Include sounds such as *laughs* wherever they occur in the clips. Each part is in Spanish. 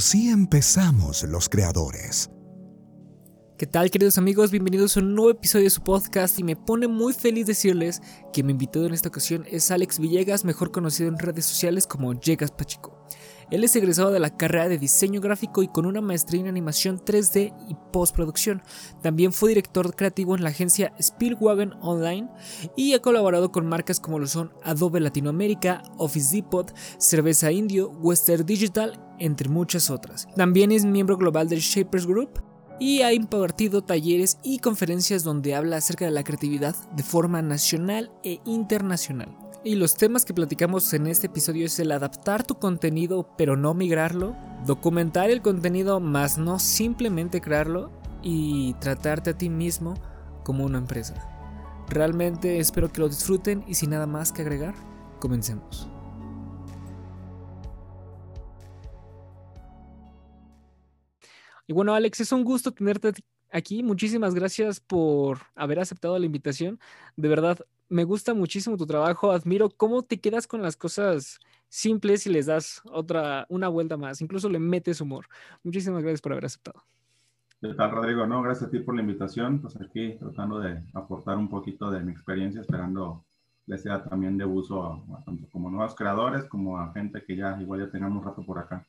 Así empezamos los creadores. ¿Qué tal queridos amigos? Bienvenidos a un nuevo episodio de su podcast y me pone muy feliz decirles que mi invitado en esta ocasión es Alex Villegas, mejor conocido en redes sociales como Llegas Pachico. Él es egresado de la carrera de diseño gráfico y con una maestría en animación 3D y postproducción. También fue director creativo en la agencia Spielwagen Online y ha colaborado con marcas como lo son Adobe Latinoamérica, Office Depot, Cerveza Indio, Western Digital, entre muchas otras. También es miembro global del Shapers Group y ha impartido talleres y conferencias donde habla acerca de la creatividad de forma nacional e internacional. Y los temas que platicamos en este episodio es el adaptar tu contenido pero no migrarlo, documentar el contenido más no simplemente crearlo y tratarte a ti mismo como una empresa. Realmente espero que lo disfruten y sin nada más que agregar, comencemos. Y bueno, Alex, es un gusto tenerte aquí. Muchísimas gracias por haber aceptado la invitación. De verdad, me gusta muchísimo tu trabajo, admiro cómo te quedas con las cosas simples y les das otra, una vuelta más, incluso le metes humor. Muchísimas gracias por haber aceptado. ¿Qué tal, Rodrigo? No, gracias a ti por la invitación. Pues aquí tratando de aportar un poquito de mi experiencia, esperando les sea también de uso a, tanto como nuevos creadores como a gente que ya igual ya tengamos rato por acá.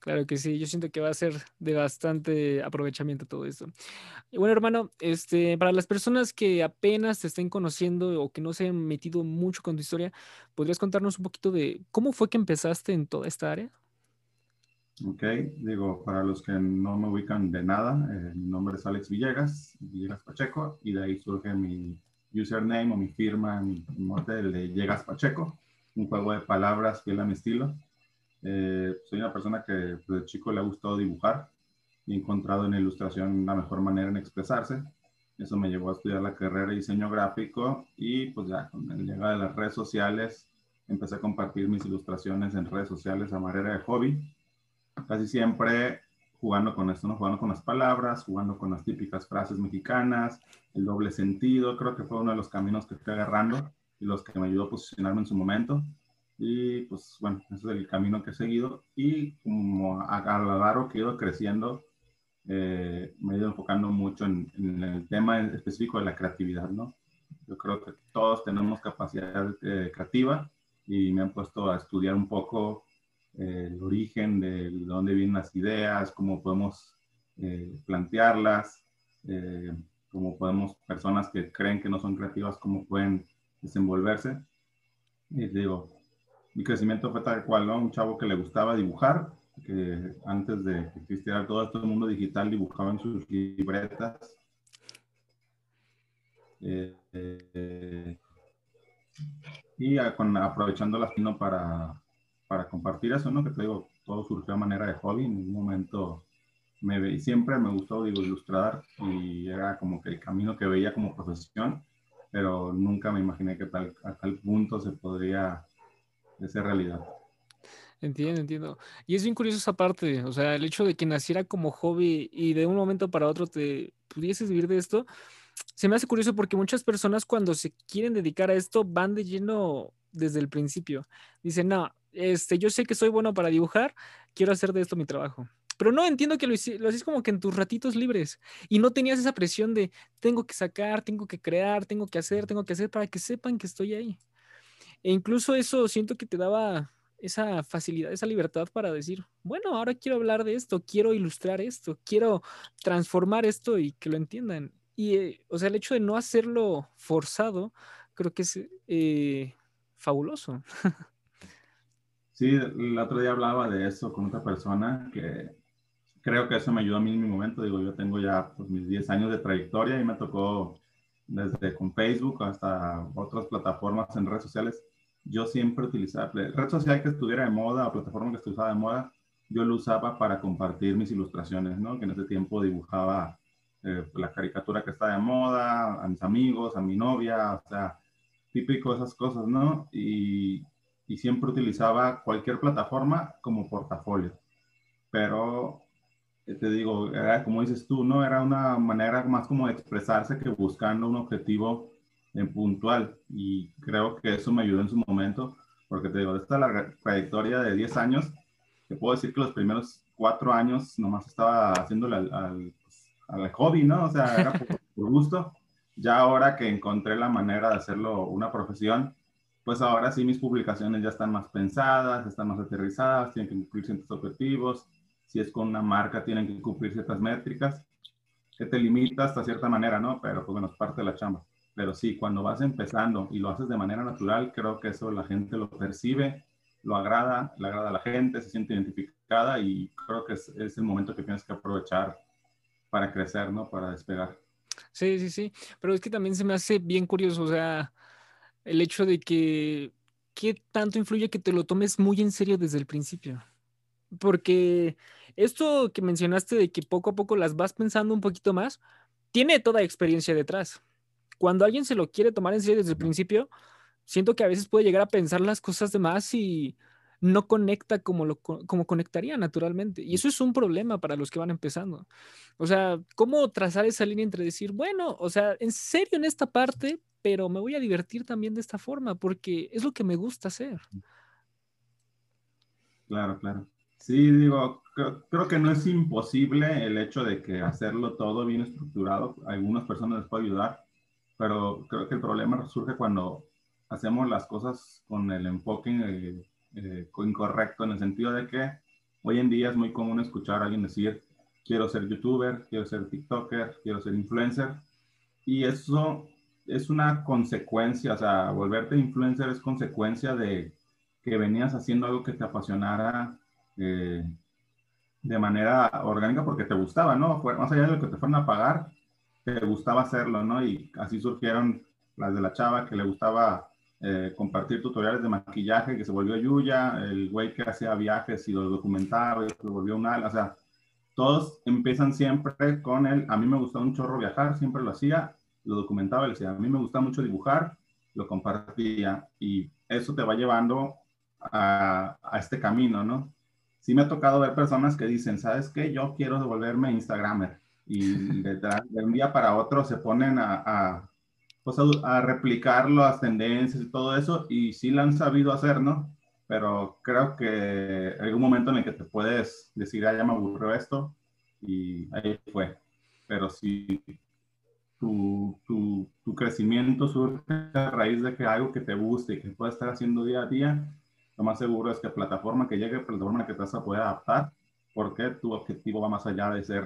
Claro que sí, yo siento que va a ser de bastante aprovechamiento todo esto. Bueno, hermano, este, para las personas que apenas te estén conociendo o que no se han metido mucho con tu historia, ¿podrías contarnos un poquito de cómo fue que empezaste en toda esta área? Ok, digo, para los que no me ubican de nada, eh, mi nombre es Alex Villegas, Villegas Pacheco, y de ahí surge mi username o mi firma, mi, mi de Llegas Pacheco, un juego de palabras fiel a mi estilo. Eh, soy una persona que desde chico le ha gustado dibujar y he encontrado en la ilustración la mejor manera en expresarse. Eso me llevó a estudiar la carrera de diseño gráfico y pues ya con la llegada de las redes sociales empecé a compartir mis ilustraciones en redes sociales a manera de hobby. Casi siempre jugando con esto, ¿no? Jugando con las palabras, jugando con las típicas frases mexicanas, el doble sentido, creo que fue uno de los caminos que fui agarrando y los que me ayudó a posicionarme en su momento. Y pues bueno, ese es el camino que he seguido. Y como a, a lo largo que he ido creciendo, eh, me he ido enfocando mucho en, en, el tema específico de la creatividad, ¿no? Yo creo que todos tenemos capacidad eh, creativa y me han puesto a estudiar un poco eh, el origen de, de, dónde vienen las ideas, cómo podemos eh, plantearlas, eh, cómo podemos, personas que creen que no son creativas, cómo pueden desenvolverse. Y digo, mi crecimiento fue tal cual, ¿no? Un chavo que le gustaba dibujar, que antes de que existiera todo este mundo digital dibujaba en sus libretas. Eh, eh, y a, con, aprovechando la fino para, para compartir eso, ¿no? Que te digo, todo surgió a manera de hobby. En un momento me ve, siempre me gustó, digo, ilustrar y era como que el camino que veía como profesión, pero nunca me imaginé que tal, a tal punto se podría ser realidad. Entiendo, entiendo. Y es bien curioso esa parte, o sea, el hecho de que naciera como hobby y de un momento para otro te pudieses vivir de esto, se me hace curioso porque muchas personas cuando se quieren dedicar a esto van de lleno desde el principio. Dicen, no, este, yo sé que soy bueno para dibujar, quiero hacer de esto mi trabajo. Pero no entiendo que lo, lo haces como que en tus ratitos libres y no tenías esa presión de tengo que sacar, tengo que crear, tengo que hacer, tengo que hacer para que sepan que estoy ahí. E incluso eso siento que te daba esa facilidad, esa libertad para decir, bueno, ahora quiero hablar de esto, quiero ilustrar esto, quiero transformar esto y que lo entiendan. Y, eh, o sea, el hecho de no hacerlo forzado, creo que es eh, fabuloso. *laughs* Sí, el otro día hablaba de eso con otra persona que creo que eso me ayudó a mí en mi momento. Digo, yo tengo ya pues, mis 10 años de trayectoria y me tocó desde con Facebook hasta otras plataformas en redes sociales yo siempre utilizaba, red social que estuviera de moda o plataforma que estuviera de moda, yo lo usaba para compartir mis ilustraciones, ¿no? Que en ese tiempo dibujaba eh, la caricatura que está de moda, a mis amigos, a mi novia, o sea, típico esas cosas, ¿no? Y, y siempre utilizaba cualquier plataforma como portafolio. Pero, eh, te digo, era como dices tú, ¿no? Era una manera más como de expresarse que buscando un objetivo en puntual y creo que eso me ayudó en su momento porque te digo, esta la trayectoria de 10 años, te puedo decir que los primeros cuatro años nomás estaba haciéndole al, al, hobby, ¿no? O sea, era *laughs* por, gusto. Ya ahora que encontré la manera de hacerlo una profesión, pues ahora sí mis publicaciones ya están más pensadas, están más aterrizadas, tienen que cumplir ciertos objetivos. Si es con una marca, tienen que cumplir ciertas métricas que te limita hasta cierta manera, ¿no? Pero pues bueno, es parte de la chamba. Pero sí, cuando vas empezando y lo haces de manera natural, creo que eso la gente lo percibe, lo agrada, le agrada a la gente, se siente identificada y creo que es, es el momento que tienes que aprovechar para crecer, ¿no? Para despegar. Sí, sí, sí. Pero es que también se me hace bien curioso, o sea, el hecho de que, ¿qué tanto influye que te lo tomes muy en serio desde el principio? Porque esto que mencionaste de que poco a poco las vas pensando un poquito más, tiene toda experiencia detrás. Cuando alguien se lo quiere tomar en serio desde el principio, siento que a veces puede llegar a pensar las cosas de más y no conecta como, lo, como conectaría naturalmente. Y eso es un problema para los que van empezando. O sea, ¿cómo trazar esa línea entre decir, bueno, o sea, en serio en esta parte, pero me voy a divertir también de esta forma porque es lo que me gusta hacer? Claro, claro. Sí, digo, creo, que no es imposible el hecho de que hacerlo todo bien estructurado. algunas personas les puede ayudar, pero creo que el problema surge cuando hacemos las cosas con el enfoque eh, eh, incorrecto, en el sentido de que hoy en día es muy común escuchar a alguien decir, quiero ser youtuber, quiero ser TikToker, quiero ser influencer, y eso es una consecuencia, o sea, volverte influencer es consecuencia de que venías haciendo algo que te apasionara eh, de manera orgánica porque te gustaba, ¿no? Más allá de lo que te fueron a pagar, te gustaba hacerlo, ¿no? Y así surgieron las de la chava que le gustaba eh, compartir tutoriales de maquillaje, que se volvió Yuya, el güey que hacía viajes y lo documentaba y se volvió un ala, o sea, todos empiezan siempre con el, a mí me gustaba un chorro viajar, siempre lo hacía, lo documentaba, le decía, a mí me gusta mucho dibujar, lo compartía y eso te va llevando a, a este camino, ¿no? Sí me ha tocado ver personas que dicen, ¿sabes qué? Yo quiero devolverme Instagramer. Y *laughs* de, un día para otro se ponen a, pues a, replicar las tendencias y todo eso, y sí lo han sabido hacer, ¿no? Pero creo que hay un momento en el que te puedes decir, ah, ya me aburrió esto, y ahí fue. Pero si tu, tu, tu crecimiento surge a raíz de que algo que te guste y que puedas estar haciendo día a día, lo más seguro es que plataforma que llegue, plataforma que te vas a poder adaptar, porque tu objetivo va más allá de ser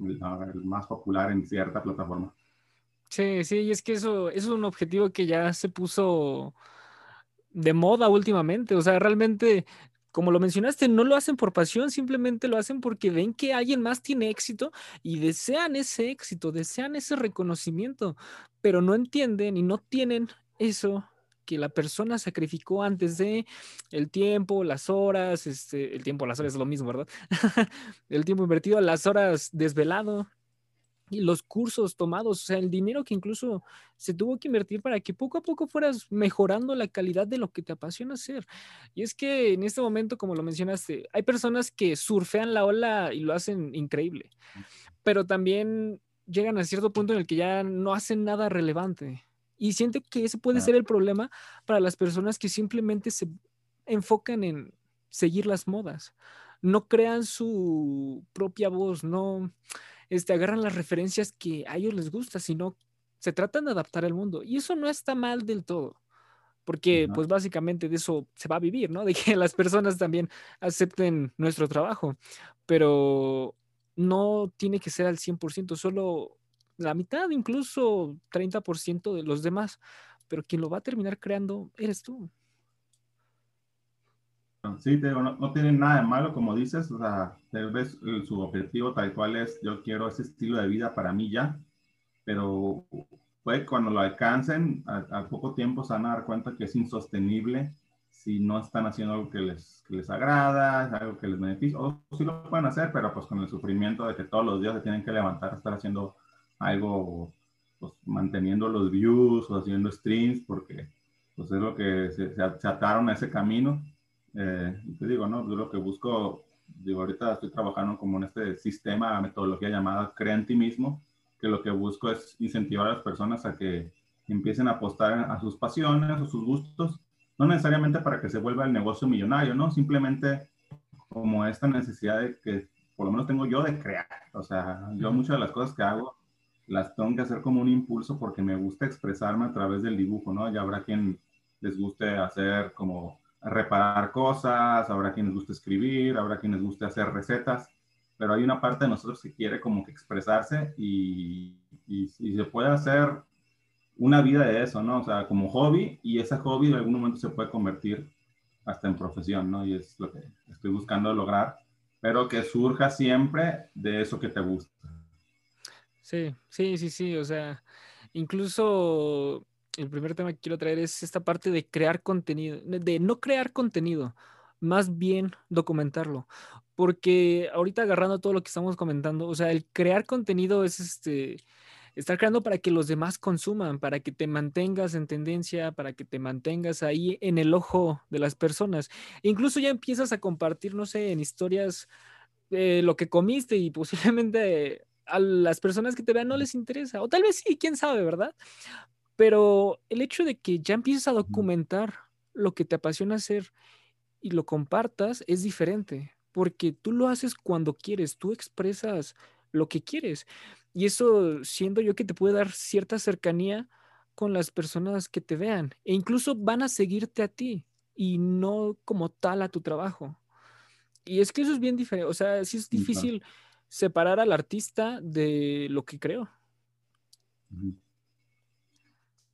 el más popular en cierta plataforma. Sí, sí, y es que eso, eso es un objetivo que ya se puso de moda últimamente. O sea, realmente, como lo mencionaste, no lo hacen por pasión, simplemente lo hacen porque ven que alguien más tiene éxito y desean ese éxito, desean ese reconocimiento, pero no entienden y no tienen eso que la persona sacrificó antes de el tiempo, las horas, este, el tiempo, las horas es lo mismo, ¿verdad? *laughs* el tiempo invertido, las horas desvelado y los cursos tomados, o sea, el dinero que incluso se tuvo que invertir para que poco a poco fueras mejorando la calidad de lo que te apasiona hacer. Y es que en este momento, como lo mencionaste, hay personas que surfean la ola y lo hacen increíble, pero también llegan a cierto punto en el que ya no hacen nada relevante. Y siento que ese puede ser el problema para las personas que simplemente se enfocan en seguir las modas. No crean su propia voz, no este, agarran las referencias que a ellos les gusta, sino se tratan de adaptar al mundo. Y eso no está mal del todo, porque pues básicamente de eso se va a vivir, ¿no? *laughs* De que las personas también acepten nuestro trabajo, pero no tiene que ser al 100%, solo la mitad, incluso 30% de los demás, pero quien lo va a terminar creando eres tú. Sí, no, no tiene nada de malo, como dices, o sea, tal vez su objetivo tal cual es, yo quiero ese estilo de vida para mí ya, pero puede cuando lo alcancen, a, poco tiempo se van a dar cuenta que es insostenible si no están haciendo algo que les, que les agrada, algo que les beneficia, o sí lo pueden hacer, pero pues con el sufrimiento de que todos los días se tienen que levantar a estar haciendo algo pues, manteniendo los views o haciendo streams, porque pues es lo que se, se ataron a ese camino. Eh, te digo, ¿no? Yo lo que busco, digo, ahorita estoy trabajando como en este sistema, metodología llamada Crea en ti mismo, que lo que busco es incentivar a las personas a que empiecen a apostar a sus pasiones o sus gustos, no necesariamente para que se vuelva el negocio millonario, ¿no? Simplemente como esta necesidad de que por lo menos tengo yo de crear. O sea, yo muchas de las cosas que hago las tengo que hacer como un impulso porque me gusta expresarme a través del dibujo, ¿no? Ya habrá quien les guste hacer como reparar cosas, habrá quien les guste escribir, habrá quien les guste hacer recetas, pero hay una parte de nosotros que quiere como que expresarse y, y, se puede hacer una vida de eso, ¿no? O sea, como hobby y ese hobby en algún momento se puede convertir hasta en profesión, ¿no? Y es lo que estoy buscando lograr, pero que surja siempre de eso que te gusta. Sí, sí, sí, sí, o sea, incluso el primer tema que quiero traer es esta parte de crear contenido, de no crear contenido, más bien documentarlo, porque ahorita agarrando todo lo que estamos comentando, o sea, el crear contenido es este estar creando para que los demás consuman, para que te mantengas en tendencia, para que te mantengas ahí en el ojo de las personas. incluso ya empiezas a compartir, no sé, en historias eh, lo que comiste y *laughs* posiblemente a las personas que te vean no les interesa, o tal vez sí, quién sabe, ¿verdad? Pero el hecho de que ya empieces a documentar lo que te apasiona hacer y lo compartas es diferente, porque tú lo haces cuando quieres, tú expresas lo que quieres. Y eso siento yo que te puede dar cierta cercanía con las personas que te vean e incluso van a seguirte a ti y no como tal a tu trabajo. Y es que eso es bien diferente, o sea, sí es difícil separar al artista de lo que creo.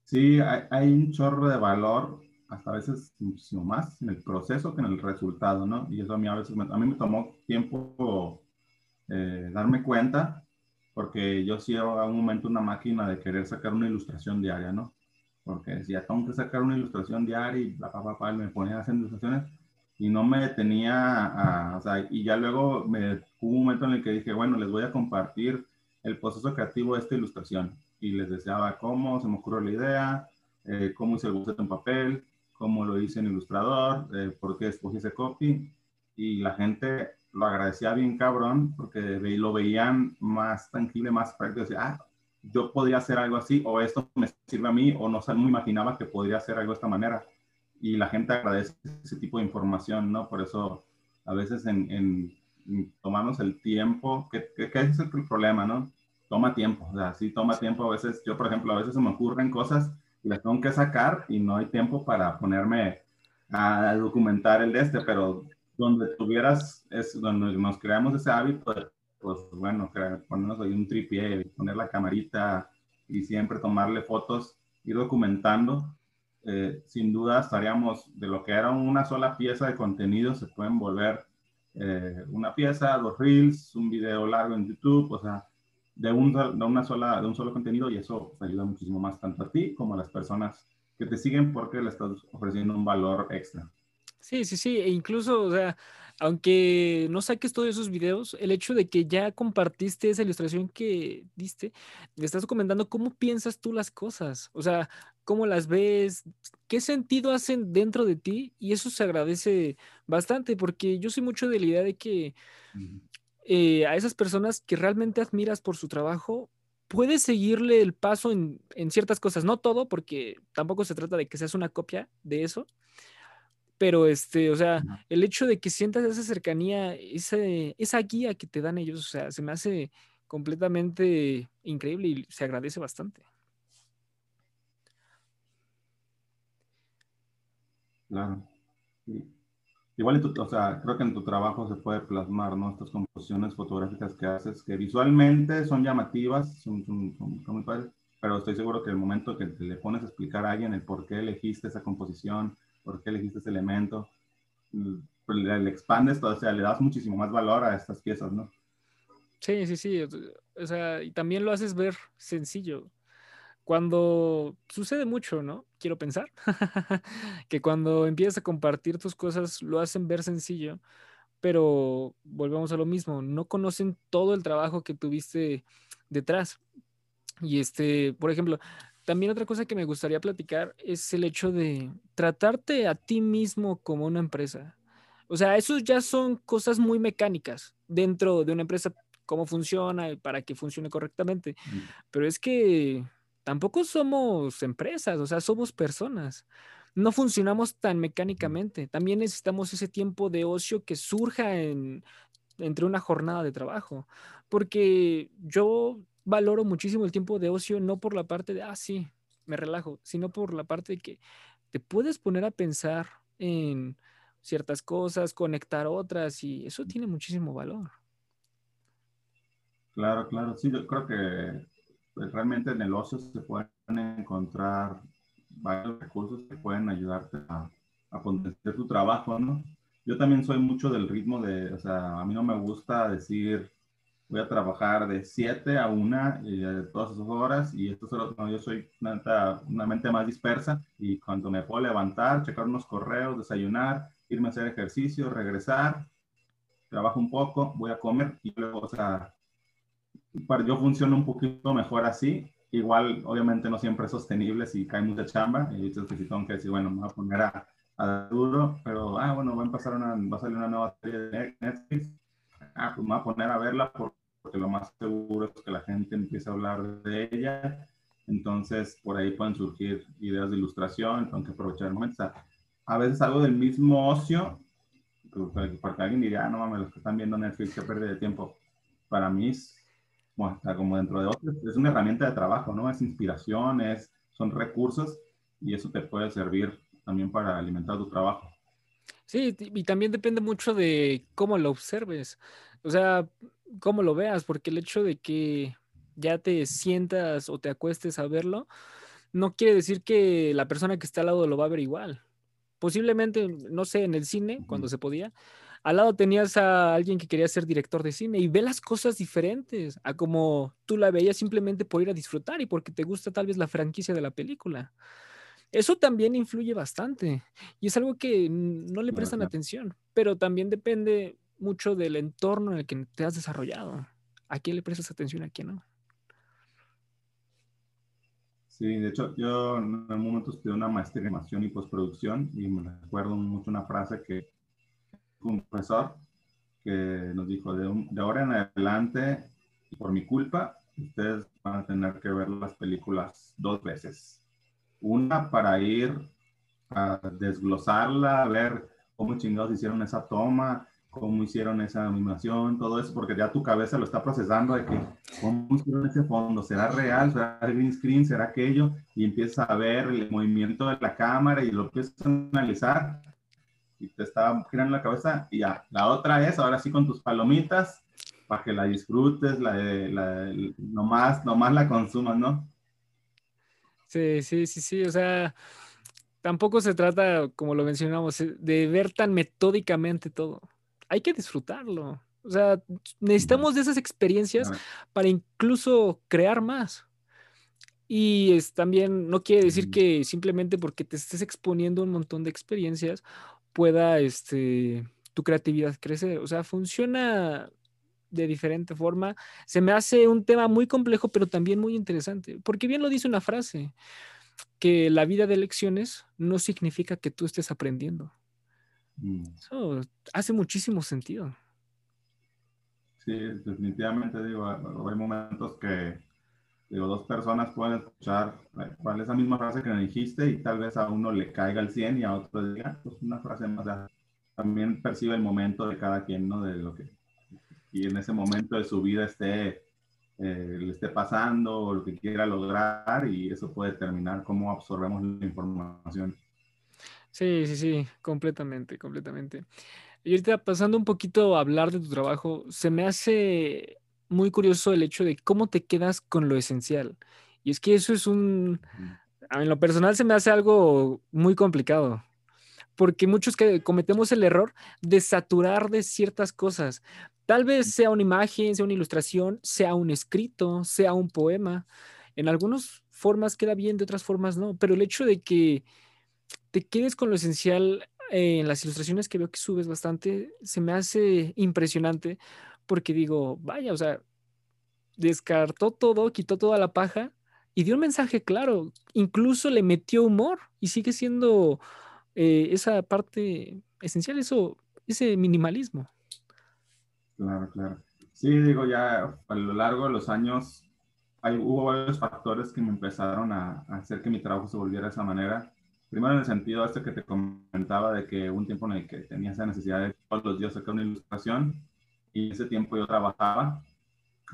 Sí, hay, un chorro de valor, hasta a veces muchísimo más en el proceso que en el resultado, ¿no? Y eso a mí a veces, a mí me tomó tiempo eh, darme cuenta porque yo sí a un momento una máquina de querer sacar una ilustración diaria, ¿no? Porque decía, tengo que sacar una ilustración diaria y la papá, me ponía a hacer ilustraciones y no me detenía a, o sea, y ya luego me, hubo un momento en el que dije, bueno, les voy a compartir el proceso creativo de esta ilustración y les deseaba cómo se me ocurrió la idea, eh, cómo hice el boceto en papel, cómo lo hice en Ilustrador, eh, por qué escogí ese copy y la gente lo agradecía bien cabrón porque lo veían más tangible, más práctico. Decía, ah, yo podría hacer algo así, o esto me sirve a mí, o no, no imaginaba que podría hacer algo de esta manera. Y la gente agradece ese tipo de información, ¿no? Por eso a veces en, en, tomarnos el tiempo, que, que, ese es el problema, ¿no? Toma tiempo, o sea, sí toma tiempo. A veces, yo por ejemplo, a veces se me ocurren cosas y las tengo que sacar y no hay tiempo para ponerme a documentar el de este, pero donde tuvieras, es donde nos creamos ese hábito, pues bueno, ponernos ahí un tripié, poner la camarita y siempre tomarle fotos, ir documentando. Eh, sin duda estaríamos de lo que era una sola pieza de contenido, se pueden volver eh, una pieza, dos reels, un video largo en YouTube, o sea, de un, de una sola, de un solo contenido y eso ayuda muchísimo más tanto a ti como a las personas que te siguen porque le estás ofreciendo un valor extra. Sí, sí, sí, e incluso, o sea, aunque no saques todos esos videos, el hecho de que ya compartiste esa ilustración que diste, le estás comentando cómo piensas tú las cosas, o sea, cómo las ves, qué sentido hacen dentro de ti, y eso se agradece bastante, porque yo soy mucho de la idea de que eh, a esas personas que realmente admiras por su trabajo, puedes seguirle el paso en, en ciertas cosas, no todo, porque tampoco se trata de que seas una copia de eso, pero este, o sea, el hecho de que sientas esa cercanía, ese, esa guía que te dan ellos, o sea, se me hace completamente increíble y se agradece bastante. Claro. Igual, o sea, creo que en tu trabajo se puede plasmar, ¿no? Estas composiciones fotográficas que haces, que visualmente son llamativas, son, son, son muy padres, pero estoy seguro que el momento que le pones a explicar a alguien el por qué elegiste esa composición, por qué elegiste ese elemento, pues le, expandes todo, o sea, le das muchísimo más valor a estas piezas, ¿no? Sí, sí, sí, o sea, y también lo haces ver sencillo. Cuando sucede mucho, ¿no? Quiero pensar *laughs* que cuando empiezas a compartir tus cosas lo hacen ver sencillo, pero volvemos a lo mismo, no conocen todo el trabajo que tuviste detrás. Y este, por ejemplo, también otra cosa que me gustaría platicar es el hecho de tratarte a ti mismo como una empresa. O sea, eso ya son cosas muy mecánicas dentro de una empresa, cómo funciona y para que funcione correctamente. Mm. Pero es que tampoco somos empresas, o sea, somos personas. No funcionamos tan mecánicamente. También necesitamos ese tiempo de ocio que surja en entre una jornada de trabajo, porque yo valoro muchísimo el tiempo de ocio, no por la parte de, ah, sí, me relajo, sino por la parte de que te puedes poner a pensar en ciertas cosas, conectar otras y eso tiene muchísimo valor. Claro, claro, sí, yo creo que pues, realmente en el ocio se pueden encontrar varios recursos que pueden ayudarte a, a potenciar tu trabajo, ¿no? Yo también soy mucho del ritmo de, o sea, a mí no me gusta decir, voy a trabajar de 7 a 1 y todas esas horas y esto solo, no, yo soy una, una, mente más dispersa y cuando me puedo levantar, checar unos correos, desayunar, irme a hacer ejercicio, regresar, trabajo un poco, voy a comer y luego, o sea, yo funciono un poquito mejor así. Igual, obviamente, no siempre es sostenible si cae mucha chamba. Y dices que tengo que decir, bueno, me voy a poner a, a duro, pero, ah, bueno, va a empezar una, va a salir una nueva serie de Netflix. Ah, pues me voy a poner a verla porque lo más seguro es que la gente empiece a hablar de ella. Entonces, por ahí pueden surgir ideas de ilustración, tengo que aprovechar el momento. O sea, a veces algo del mismo ocio, porque alguien diría, ah, no mames, los que están viendo Netflix, que pérdida de tiempo. Para mí es bueno, está como dentro de otros, es una herramienta de trabajo, ¿no? Es inspiración, es, son recursos y eso te puede servir también para alimentar tu trabajo. Sí, y también depende mucho de cómo lo observes, o sea, cómo lo veas, porque el hecho de que ya te sientas o te acuestes a verlo, no quiere decir que la persona que está al lado lo va a ver igual. Posiblemente, no sé, en el cine, cuando se podía, al lado tenías a alguien que quería ser director de cine y ve las cosas diferentes a como tú la veías simplemente por ir a disfrutar y porque te gusta tal vez la franquicia de la película. Eso también influye bastante y es algo que no le prestan atención, pero también depende mucho del entorno en el que te has desarrollado. ¿A quién le prestas atención y a quién no? Sí, de hecho, yo en un momento estudié una maestría en animación y postproducción y me recuerdo mucho una frase que un profesor que nos dijo, de, de ahora en adelante, por mi culpa, ustedes van a tener que ver las películas dos veces. Una para ir a desglosarla, a ver cómo chingados hicieron esa toma, cómo hicieron esa animación, todo eso, porque ya tu cabeza lo está procesando de que, ¿cómo hicieron ese fondo? ¿Será real? ¿Será green screen? ¿Será aquello? Y empieza a ver el movimiento de la cámara y lo empiezas a analizar y te está girando la cabeza y ya. La otra es, ahora sí con tus palomitas, para que la disfrutes, la, la, nomás, nomás la consumas, ¿no? Sí, sí, sí, sí, o sea, tampoco se trata, como lo mencionamos, de ver tan metódicamente todo. Hay que disfrutarlo. O sea, necesitamos de esas experiencias para incluso crear más. Y es también, no quiere decir que simplemente porque te estés exponiendo un montón de experiencias pueda este, tu creatividad crecer. O sea, funciona de diferente forma. Se me hace un tema muy complejo, pero también muy interesante, porque bien lo dice una frase, que la vida de lecciones no significa que tú estés aprendiendo. Mm. Eso hace muchísimo sentido. Sí, definitivamente digo, hay momentos que digo, dos personas pueden escuchar cuál es la misma frase que me dijiste y tal vez a uno le caiga el 100 y a otro diga, pues una frase más. También percibe el momento de cada quien, ¿no? De lo que, y en ese momento de su vida esté, eh, le esté pasando o lo que quiera lograr y eso puede determinar cómo absorbemos la información. Sí, sí, sí, completamente, completamente. Y ahorita pasando un poquito a hablar de tu trabajo, se me hace muy curioso el hecho de cómo te quedas con lo esencial. Y es que eso es un, en lo personal se me hace algo muy complicado, porque muchos que cometemos el error de saturar de ciertas cosas. Tal vez sea una imagen, sea una ilustración, sea un escrito, sea un poema. En algunas formas queda bien, de otras formas no, pero el hecho de que te quedes con lo esencial en las ilustraciones que veo que subes bastante, se me hace impresionante porque digo, vaya, o sea, descartó todo, quitó toda la paja y dio un mensaje claro, incluso le metió humor y sigue siendo eh, esa parte esencial, eso, ese minimalismo. Claro, claro. Sí, digo, ya a lo largo de los años hay, hubo varios factores que me empezaron a, hacer que mi trabajo se volviera de esa manera. Primero en el sentido este que te comentaba de que un tiempo en el que tenía esa necesidad de todos los días sacar una ilustración, y ese tiempo yo trabajaba,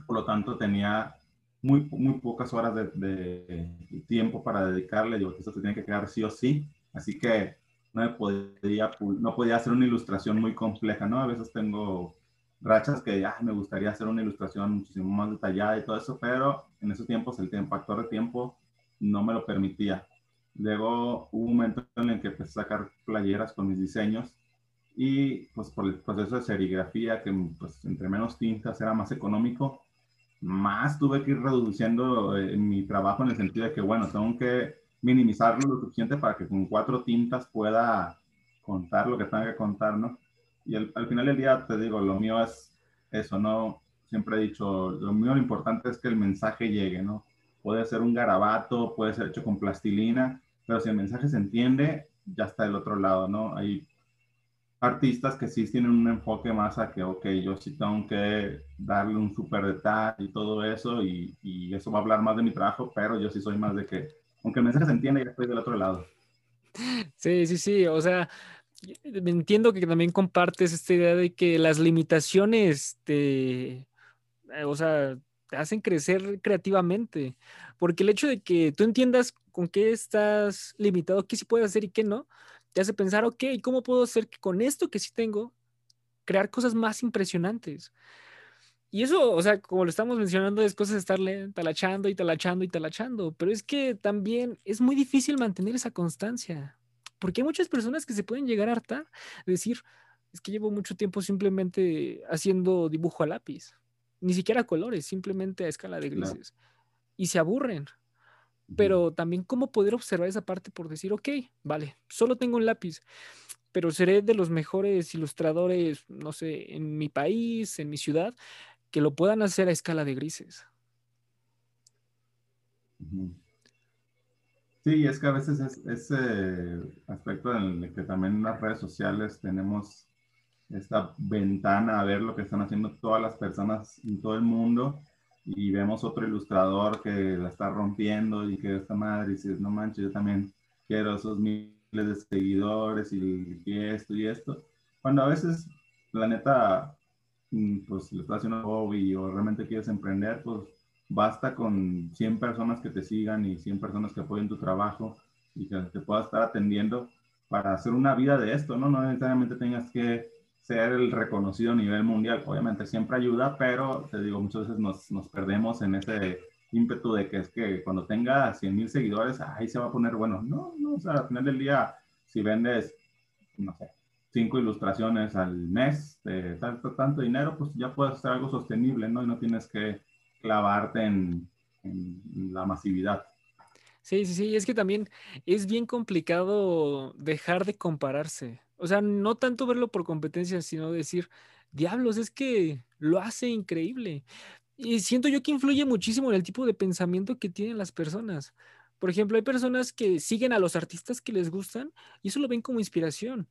por lo tanto tenía muy, muy pocas horas de, tiempo para dedicarle, digo que eso se tiene que quedar sí o sí, así que no podía, no podía hacer una ilustración muy compleja, ¿no? A veces tengo rachas que ya me gustaría hacer una ilustración muchísimo más detallada y todo eso, pero en esos tiempos el factor de tiempo no me lo permitía. Luego hubo un momento en el que empecé a sacar playeras con mis diseños y pues por el proceso de serigrafía, que pues entre menos tintas era más económico, más tuve que ir reduciendo eh, mi trabajo en el sentido de que, bueno, tengo que minimizarlo lo suficiente para que con cuatro tintas pueda contar lo que tenga que contar, ¿no? Y al, final del día, te digo, lo mío es eso, ¿no? Siempre he dicho, lo mío lo importante es que el mensaje llegue, ¿no? Puede ser un garabato, puede ser hecho con plastilina, pero si el mensaje se entiende, ya está del otro lado, ¿no? Hay artistas que sí tienen un enfoque más a que, ok, yo sí tengo que darle un súper detalle y todo eso, y, y, eso va a hablar más de mi trabajo, pero yo sí soy más de que, aunque el mensaje se entiende, ya estoy del otro lado. Sí, sí, sí, o sea, entiendo que también compartes esta idea de que las limitaciones te, eh, o sea, te hacen crecer creativamente, porque el hecho de que tú entiendas con qué estás limitado, qué sí puedes hacer y qué no, te hace pensar, ok, ¿cómo puedo hacer que con esto que sí tengo, crear cosas más impresionantes? Y eso, o sea, como lo estamos mencionando, es cosas de estarle talachando y talachando y talachando, pero es que también es muy difícil mantener esa constancia, porque hay muchas personas que se pueden llegar a hartar, decir, es que llevo mucho tiempo simplemente haciendo dibujo a lápiz, ni siquiera colores, simplemente a escala de grises, y se aburren. Pero también cómo poder observar esa parte por decir, ok, vale, solo tengo un lápiz, pero seré de los mejores ilustradores, no sé, en mi país, en mi ciudad, que lo puedan hacer a escala de grises. Sí, es que a veces es ese aspecto en el que también en las redes sociales tenemos esta ventana a ver lo que están haciendo todas las personas en todo el mundo y vemos otro ilustrador que la está rompiendo y que esta madre dice, no manches, yo también quiero esos miles de seguidores y, y esto y esto. Cuando a veces, la neta, mm, pues le estás haciendo un hobby o realmente quieres emprender, pues basta con 100 personas que te sigan y 100 personas que apoyen tu trabajo y que te puedas estar atendiendo para hacer una vida de esto, ¿no? No necesariamente tengas que ser el reconocido a nivel mundial. Obviamente siempre ayuda, pero te digo, muchas veces nos, perdemos en ese ímpetu de que es que cuando tenga 100 mil seguidores, ahí se va a poner bueno. No, no, o sea, al final del día, si vendes, no sé, cinco ilustraciones al mes de tanto dinero, pues ya puedes hacer algo sostenible, ¿no? Y no tienes que clavarte en, la masividad. Sí, sí, sí, es que también es bien complicado dejar de compararse. O sea, no tanto verlo por competencia, sino decir, diablos, es que lo hace increíble. Y siento yo que influye muchísimo en el tipo de pensamiento que tienen las personas. Por ejemplo, hay personas que siguen a los artistas que les gustan y eso lo ven como inspiración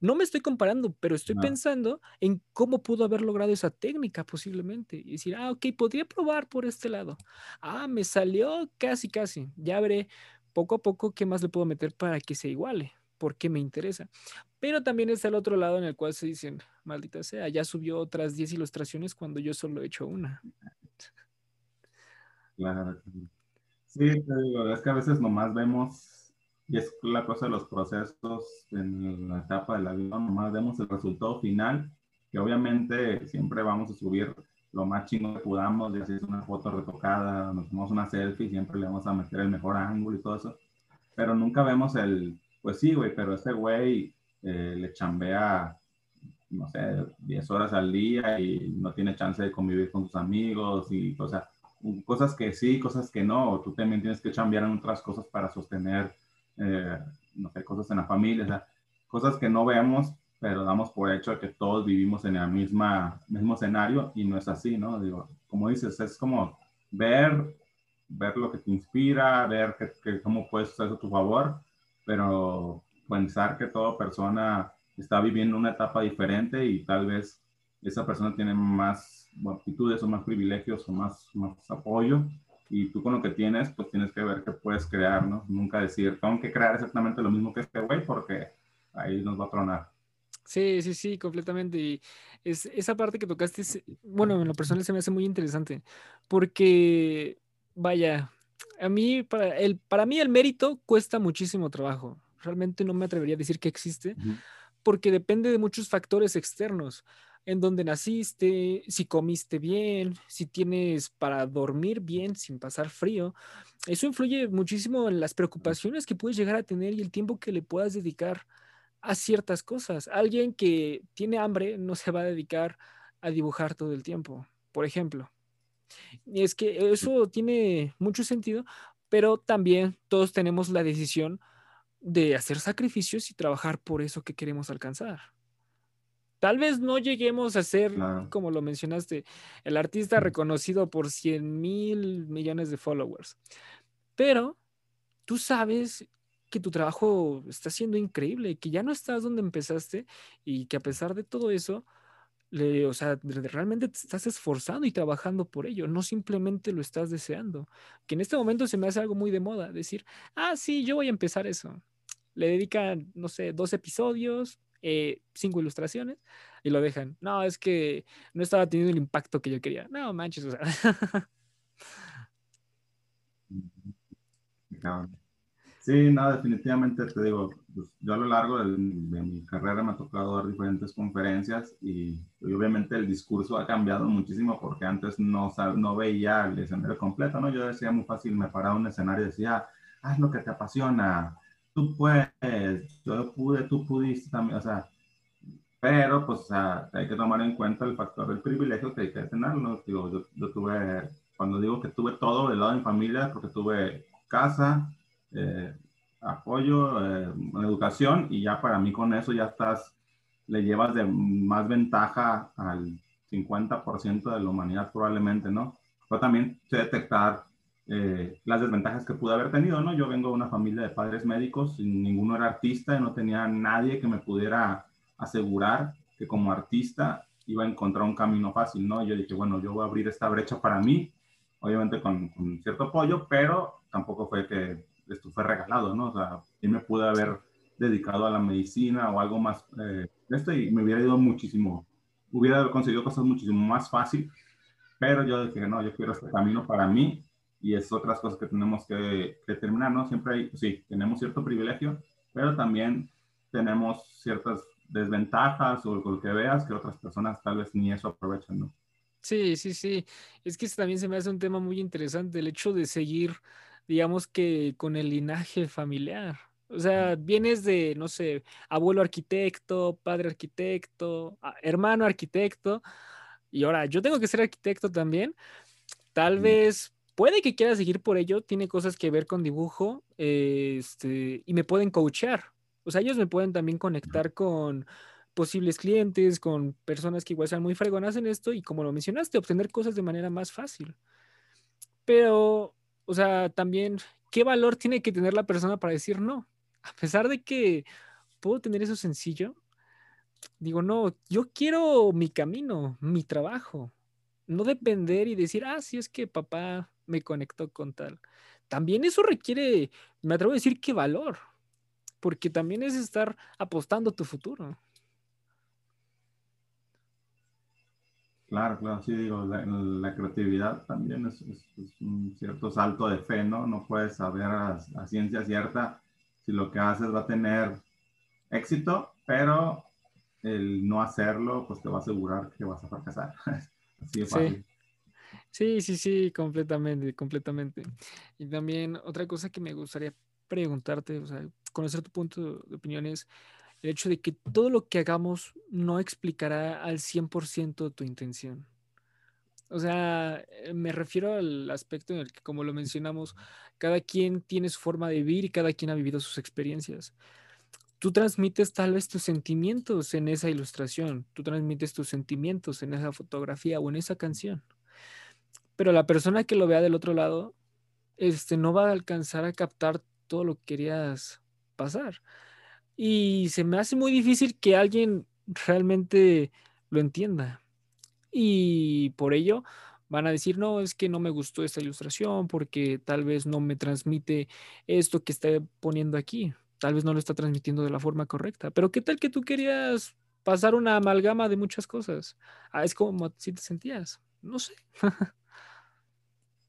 no me estoy comparando, pero estoy pensando en cómo pudo haber logrado esa técnica posiblemente. Y decir, ah, ok, podría probar por este lado. Ah, me salió casi, casi. Ya veré poco a poco qué más le puedo meter para que se iguale, porque me interesa. Pero también está el otro lado en el cual se dicen, maldita sea, ya subió otras 10 ilustraciones cuando yo solo he hecho una. Claro. Sí, es que a veces nomás vemos y es la cosa de los procesos en la etapa de la nomás vemos el resultado final, que obviamente siempre vamos a subir lo más chingo que podamos, ya si es una foto retocada, nos tomamos una selfie, siempre le vamos a meter el mejor ángulo y todo eso, pero nunca vemos el, pues sí, güey, pero ese güey eh, le chambea, no sé, 10 horas al día y no tiene chance de convivir con sus amigos y cosas, cosas que sí, cosas que no, tú también tienes que chambear en otras cosas para sostener eh, no sé, cosas en la familia, o sea, cosas que no vemos, pero damos por hecho que todos vivimos en el misma, mismo escenario y no es así, ¿no? Digo, como dices, es como ver, ver lo que te inspira, ver que, cómo puedes eso a tu favor, pero pensar que toda persona está viviendo una etapa diferente y tal vez esa persona tiene más aptitudes o más privilegios o más, más apoyo y tú con lo que tienes, pues tienes que ver qué puedes crear, ¿no? Nunca decir, tengo que crear exactamente lo mismo que este güey porque ahí nos va a tronar. Sí, sí, sí, completamente. Y es, esa parte que tocaste, bueno, en lo personal se me hace muy interesante, porque, vaya, a mí, para, el, para mí el mérito cuesta muchísimo trabajo. Realmente no me atrevería a decir que existe, porque depende de muchos factores externos en donde naciste, si comiste bien, si tienes para dormir bien sin pasar frío. Eso influye muchísimo en las preocupaciones que puedes llegar a tener y el tiempo que le puedas dedicar a ciertas cosas. Alguien que tiene hambre no se va a dedicar a dibujar todo el tiempo, por ejemplo. Y es que eso tiene mucho sentido, pero también todos tenemos la decisión de hacer sacrificios y trabajar por eso que queremos alcanzar. Tal vez no lleguemos a ser, como lo mencionaste, el artista reconocido por 100 mil millones de followers, pero tú sabes que tu trabajo está siendo increíble, que ya no estás donde empezaste y que a pesar de todo eso, le, o sea, realmente te estás esforzando y trabajando por ello, no simplemente lo estás deseando. Que en este momento se me hace algo muy de moda, decir, ah, sí, yo voy a empezar eso. Le dedican, no sé, dos episodios, eh, cinco ilustraciones y lo dejan. No, es que no estaba teniendo el impacto que yo quería. No, manches, o sea. Sí, no, definitivamente te digo, pues, yo a lo largo de, mi carrera me ha tocado dar diferentes conferencias y, obviamente el discurso ha cambiado muchísimo porque antes no, no veía el escenario completo, ¿no? Yo decía muy fácil, me paraba un escenario y decía, haz lo que te apasiona, tú puedes, yo pude, tú pudiste también, o sea, pero pues hay que tomar en cuenta el factor del privilegio que hay que tener, ¿no? Digo, yo, yo tuve, cuando digo que tuve todo del lado de mi familia, porque tuve casa, eh, apoyo, eh, educación y ya para mí con eso ya estás, le llevas de más ventaja al 50% de la humanidad probablemente, ¿no? Pero también sé detectar eh, las desventajas que pude haber tenido, ¿no? Yo vengo de una familia de padres médicos, ninguno era artista y no tenía nadie que me pudiera asegurar que como artista iba a encontrar un camino fácil, ¿no? Yo dije, bueno, yo voy a abrir esta brecha para mí, obviamente con, con cierto apoyo, pero tampoco fue que esto fue regalado, ¿no? O sea, yo me pude haber dedicado a la medicina o algo más eh, esto y me hubiera ido muchísimo, hubiera conseguido cosas muchísimo más fácil, pero yo dije, no, yo quiero este camino para mí y es otras cosas que tenemos que, que terminar, ¿no? Siempre hay, sí, tenemos cierto privilegio, pero también tenemos ciertas desventajas o lo que veas que otras personas tal vez ni eso aprovechan, ¿no? Sí, sí, sí. Es que también se me hace un tema muy interesante, el hecho de seguir digamos que con el linaje familiar. O sea, vienes de, no sé, abuelo arquitecto, padre arquitecto, hermano arquitecto, y ahora yo tengo que ser arquitecto también. Tal vez puede que quiera seguir por ello, tiene cosas que ver con dibujo, este, y me pueden coachear. O sea, ellos me pueden también conectar con posibles clientes, con personas que igual sean muy fregonas en esto, y como lo mencionaste, obtener cosas de manera más fácil. Pero o sea, también, ¿qué valor tiene que tener la persona para decir no? A pesar de que puedo tener eso sencillo, digo, no, yo quiero mi camino, mi trabajo, no depender y decir, ah, sí es que papá me conectó con tal. También eso requiere, me atrevo a decir qué valor, porque también es estar apostando tu futuro. Claro, claro, sí, digo, la, creatividad también es, un cierto salto de fe, ¿no? No puedes saber a, ciencia cierta si lo que haces va a tener éxito, pero el no hacerlo, pues te va a asegurar que vas a fracasar. *laughs* Así de fácil. Sí. sí, sí, completamente, completamente. Y también otra cosa que me gustaría preguntarte, o sea, conocer tu punto de opinión es, el hecho de que todo lo que hagamos no explicará al 100% tu intención. O sea, eh, me refiero al aspecto en el que, como lo mencionamos, cada quien tiene su forma de vivir y cada quien ha vivido sus experiencias. Tú transmites tal vez tus sentimientos en esa ilustración, tú transmites tus sentimientos en esa fotografía o en esa canción. Pero la persona que lo vea del otro lado, este, no va a alcanzar a captar todo lo que querías pasar. Y se me hace muy difícil que alguien realmente lo entienda. Y por ello van a decir, no, es que no me gustó esta ilustración porque tal vez no me transmite esto que está poniendo aquí. tal vez no lo está transmitiendo de la forma correcta. Pero ¿qué tal que tú querías pasar una amalgama de muchas cosas? Ah, es como si te sentías, no sé. *laughs*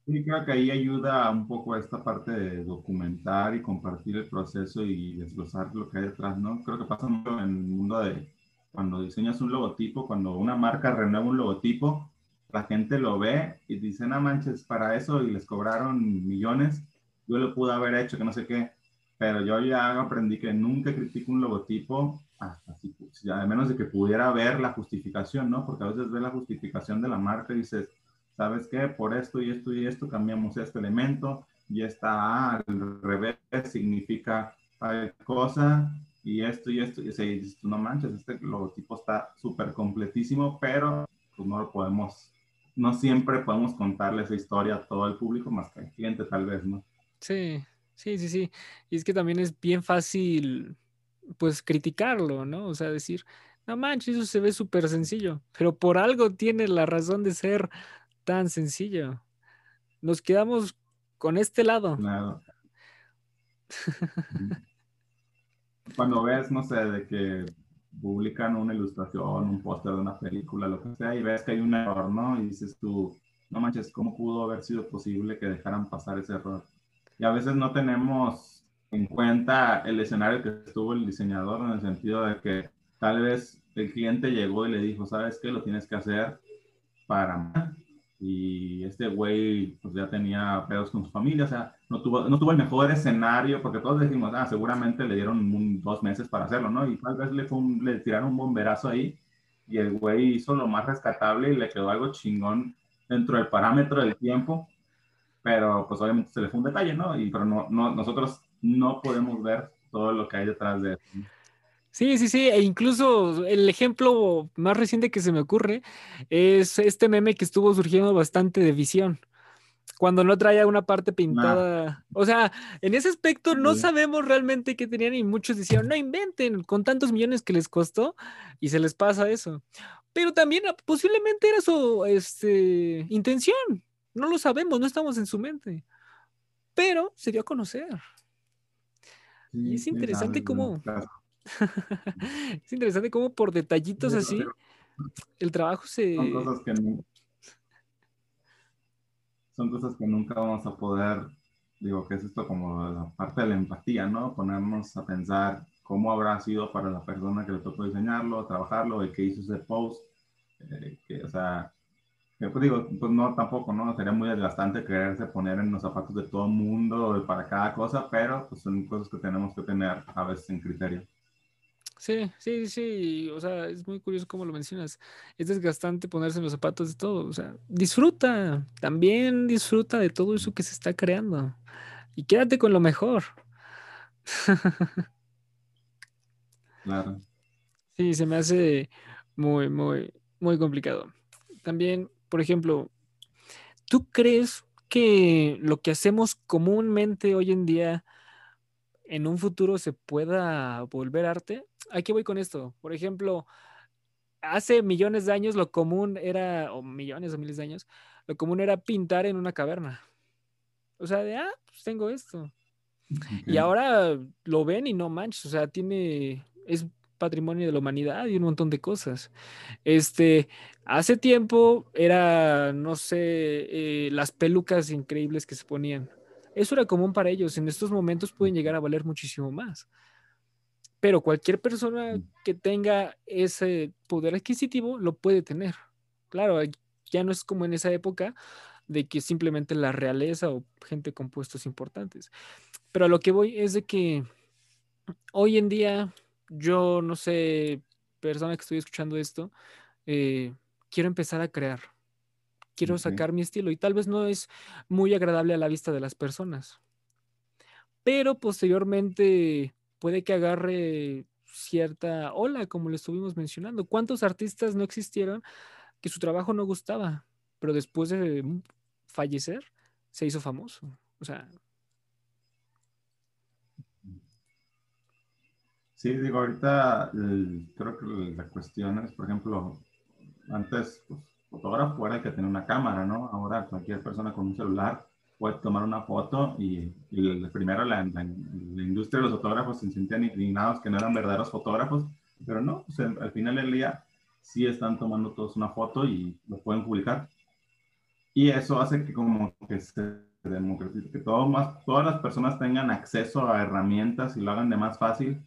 Sí, creo que ahí ayuda un poco a esta parte de documentar y compartir el proceso y desglosar lo que hay detrás, ¿no? Creo que pasa mucho en el mundo de cuando diseñas un logotipo, cuando una marca renueva un logotipo, la gente lo ve y dice, no manches, para eso y les cobraron millones, yo lo pude haber hecho, que no sé qué, pero yo ya aprendí que nunca critico un logotipo, hasta si, a menos de que pudiera ver la justificación, ¿no? Porque a veces ves la justificación de la marca y dices, ¿sabes qué? Por esto y esto y esto cambiamos este elemento y esta al revés significa tal cosa y esto y esto. Y se no manches, este logotipo está súper completísimo, pero pues no lo podemos, no siempre podemos contarle esa historia a todo el público más que al cliente tal vez, ¿no? Sí, sí, sí, sí. Y es que también es bien fácil, pues, criticarlo, ¿no? O sea, decir, no manches, eso se ve súper sencillo, pero por algo tiene la razón de ser tan sencillo. Nos quedamos con este lado. *laughs* Cuando ves, no sé, de que publican una ilustración, un póster de una película, lo que sea, y ves que hay un error, ¿no? Y dices tú, no manches, ¿cómo pudo haber sido posible que dejaran pasar ese error? Y a veces no tenemos en cuenta el escenario que estuvo el diseñador en el sentido de que tal vez el cliente llegó y le dijo, ¿sabes qué? Lo tienes que hacer para y este güey pues ya tenía pedos con su familia, o sea, no tuvo, no tuvo el mejor escenario, porque todos decimos, ah, seguramente le dieron dos meses para hacerlo, ¿no? Y tal vez le, fue le tiraron un bomberazo ahí y el güey hizo lo más rescatable y le quedó algo chingón dentro del parámetro del tiempo, pero pues obviamente se le fue un detalle, ¿no? Y pero no, no, nosotros no podemos ver todo lo que hay detrás de eso. Sí, sí, sí, e incluso el ejemplo más reciente que se me ocurre es este meme que estuvo surgiendo bastante de visión, cuando no traía una parte pintada. O sea, en ese aspecto no sabemos realmente qué tenían y muchos decían, no inventen con tantos millones que les costó y se les pasa eso. Pero también ah, posiblemente era su este, intención, no lo sabemos, no estamos en su mente, pero se dio a conocer. y es interesante cómo... *laughs* es interesante cómo por detallitos así el trabajo se... Son cosas que, son cosas que nunca vamos a poder, digo, que es esto como la parte de la empatía, ¿no? Ponernos a pensar cómo habrá sido para la persona que le tocó diseñarlo, trabajarlo, el que hizo ese post, eh, que, o sea, pues digo, pues no, tampoco, ¿no? Sería muy desgastante quererse poner en los zapatos de todo el mundo para cada cosa, pero pues son cosas que tenemos que tener a veces en criterio. Sí, sí, sí, o sea, es muy curioso cómo lo mencionas. Es desgastante ponerse en los zapatos de todo, o sea, disfruta, también disfruta de todo eso que se está creando y quédate con lo mejor. *laughs* Claro. Sí, se me hace muy, muy, muy complicado. También, por ejemplo, ¿tú crees que lo que hacemos comúnmente hoy en día en un futuro se pueda volver arte? Aquí voy con esto. Por ejemplo, hace millones de años lo común era, o millones o miles de años, lo común era pintar en una caverna. O sea, de, ah, pues tengo esto. Y ahora lo ven y no manches, o sea, tiene, es patrimonio de la humanidad y un montón de cosas. Este, hace tiempo era, no sé, eh, las pelucas increíbles que se ponían. Eso era común para ellos. En estos momentos pueden llegar a valer muchísimo más. Pero cualquier persona mm. que tenga ese poder adquisitivo lo puede tener. Claro, ya no es como en esa época de que simplemente la realeza o gente con puestos importantes. Pero a lo que voy es de que hoy en día, yo no sé, persona que estoy escuchando esto, eh, quiero empezar a crear quiero sacar mi estilo y tal vez no es muy agradable a la vista de las personas. Pero posteriormente puede que agarre cierta ola, como le estuvimos mencionando. ¿Cuántos artistas no existieron que su trabajo no gustaba, pero después de fallecer se hizo famoso? O sea... Sí, digo, ahorita creo que la cuestión es, por ejemplo, antes pues, fotógrafo era el que tenía una cámara, ¿no? Ahora cualquier persona con un celular puedes tomar una foto y, primero la, industria de los fotógrafos se sentían indignados que no eran verdaderos fotógrafos, pero no, al final del día sí están tomando todos una foto y lo pueden publicar. Y eso hace que como que se democratice, que todo más, todas las personas tengan acceso a herramientas y lo hagan de más fácil,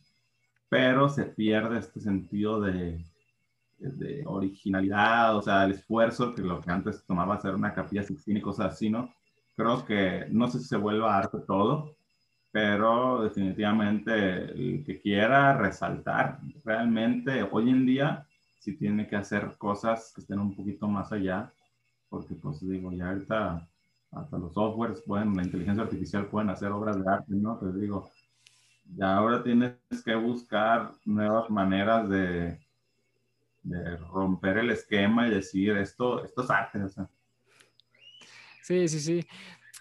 pero se pierde este sentido de, de originalidad, o sea, el esfuerzo que lo que antes tomaba hacer una capilla sixtina y cosas así, ¿no? creo que no sé si se vuelva arte todo, pero definitivamente el que quiera resaltar, realmente hoy en día sí tiene que hacer cosas que estén un poquito más allá, porque pues digo, ya ahorita hasta los softwares pueden, la inteligencia artificial pueden hacer obras de arte, ¿no? Te digo, ya ahora tienes que buscar nuevas maneras de, de romper el esquema y decir esto, esto es arte, o sea. Sí, sí, sí.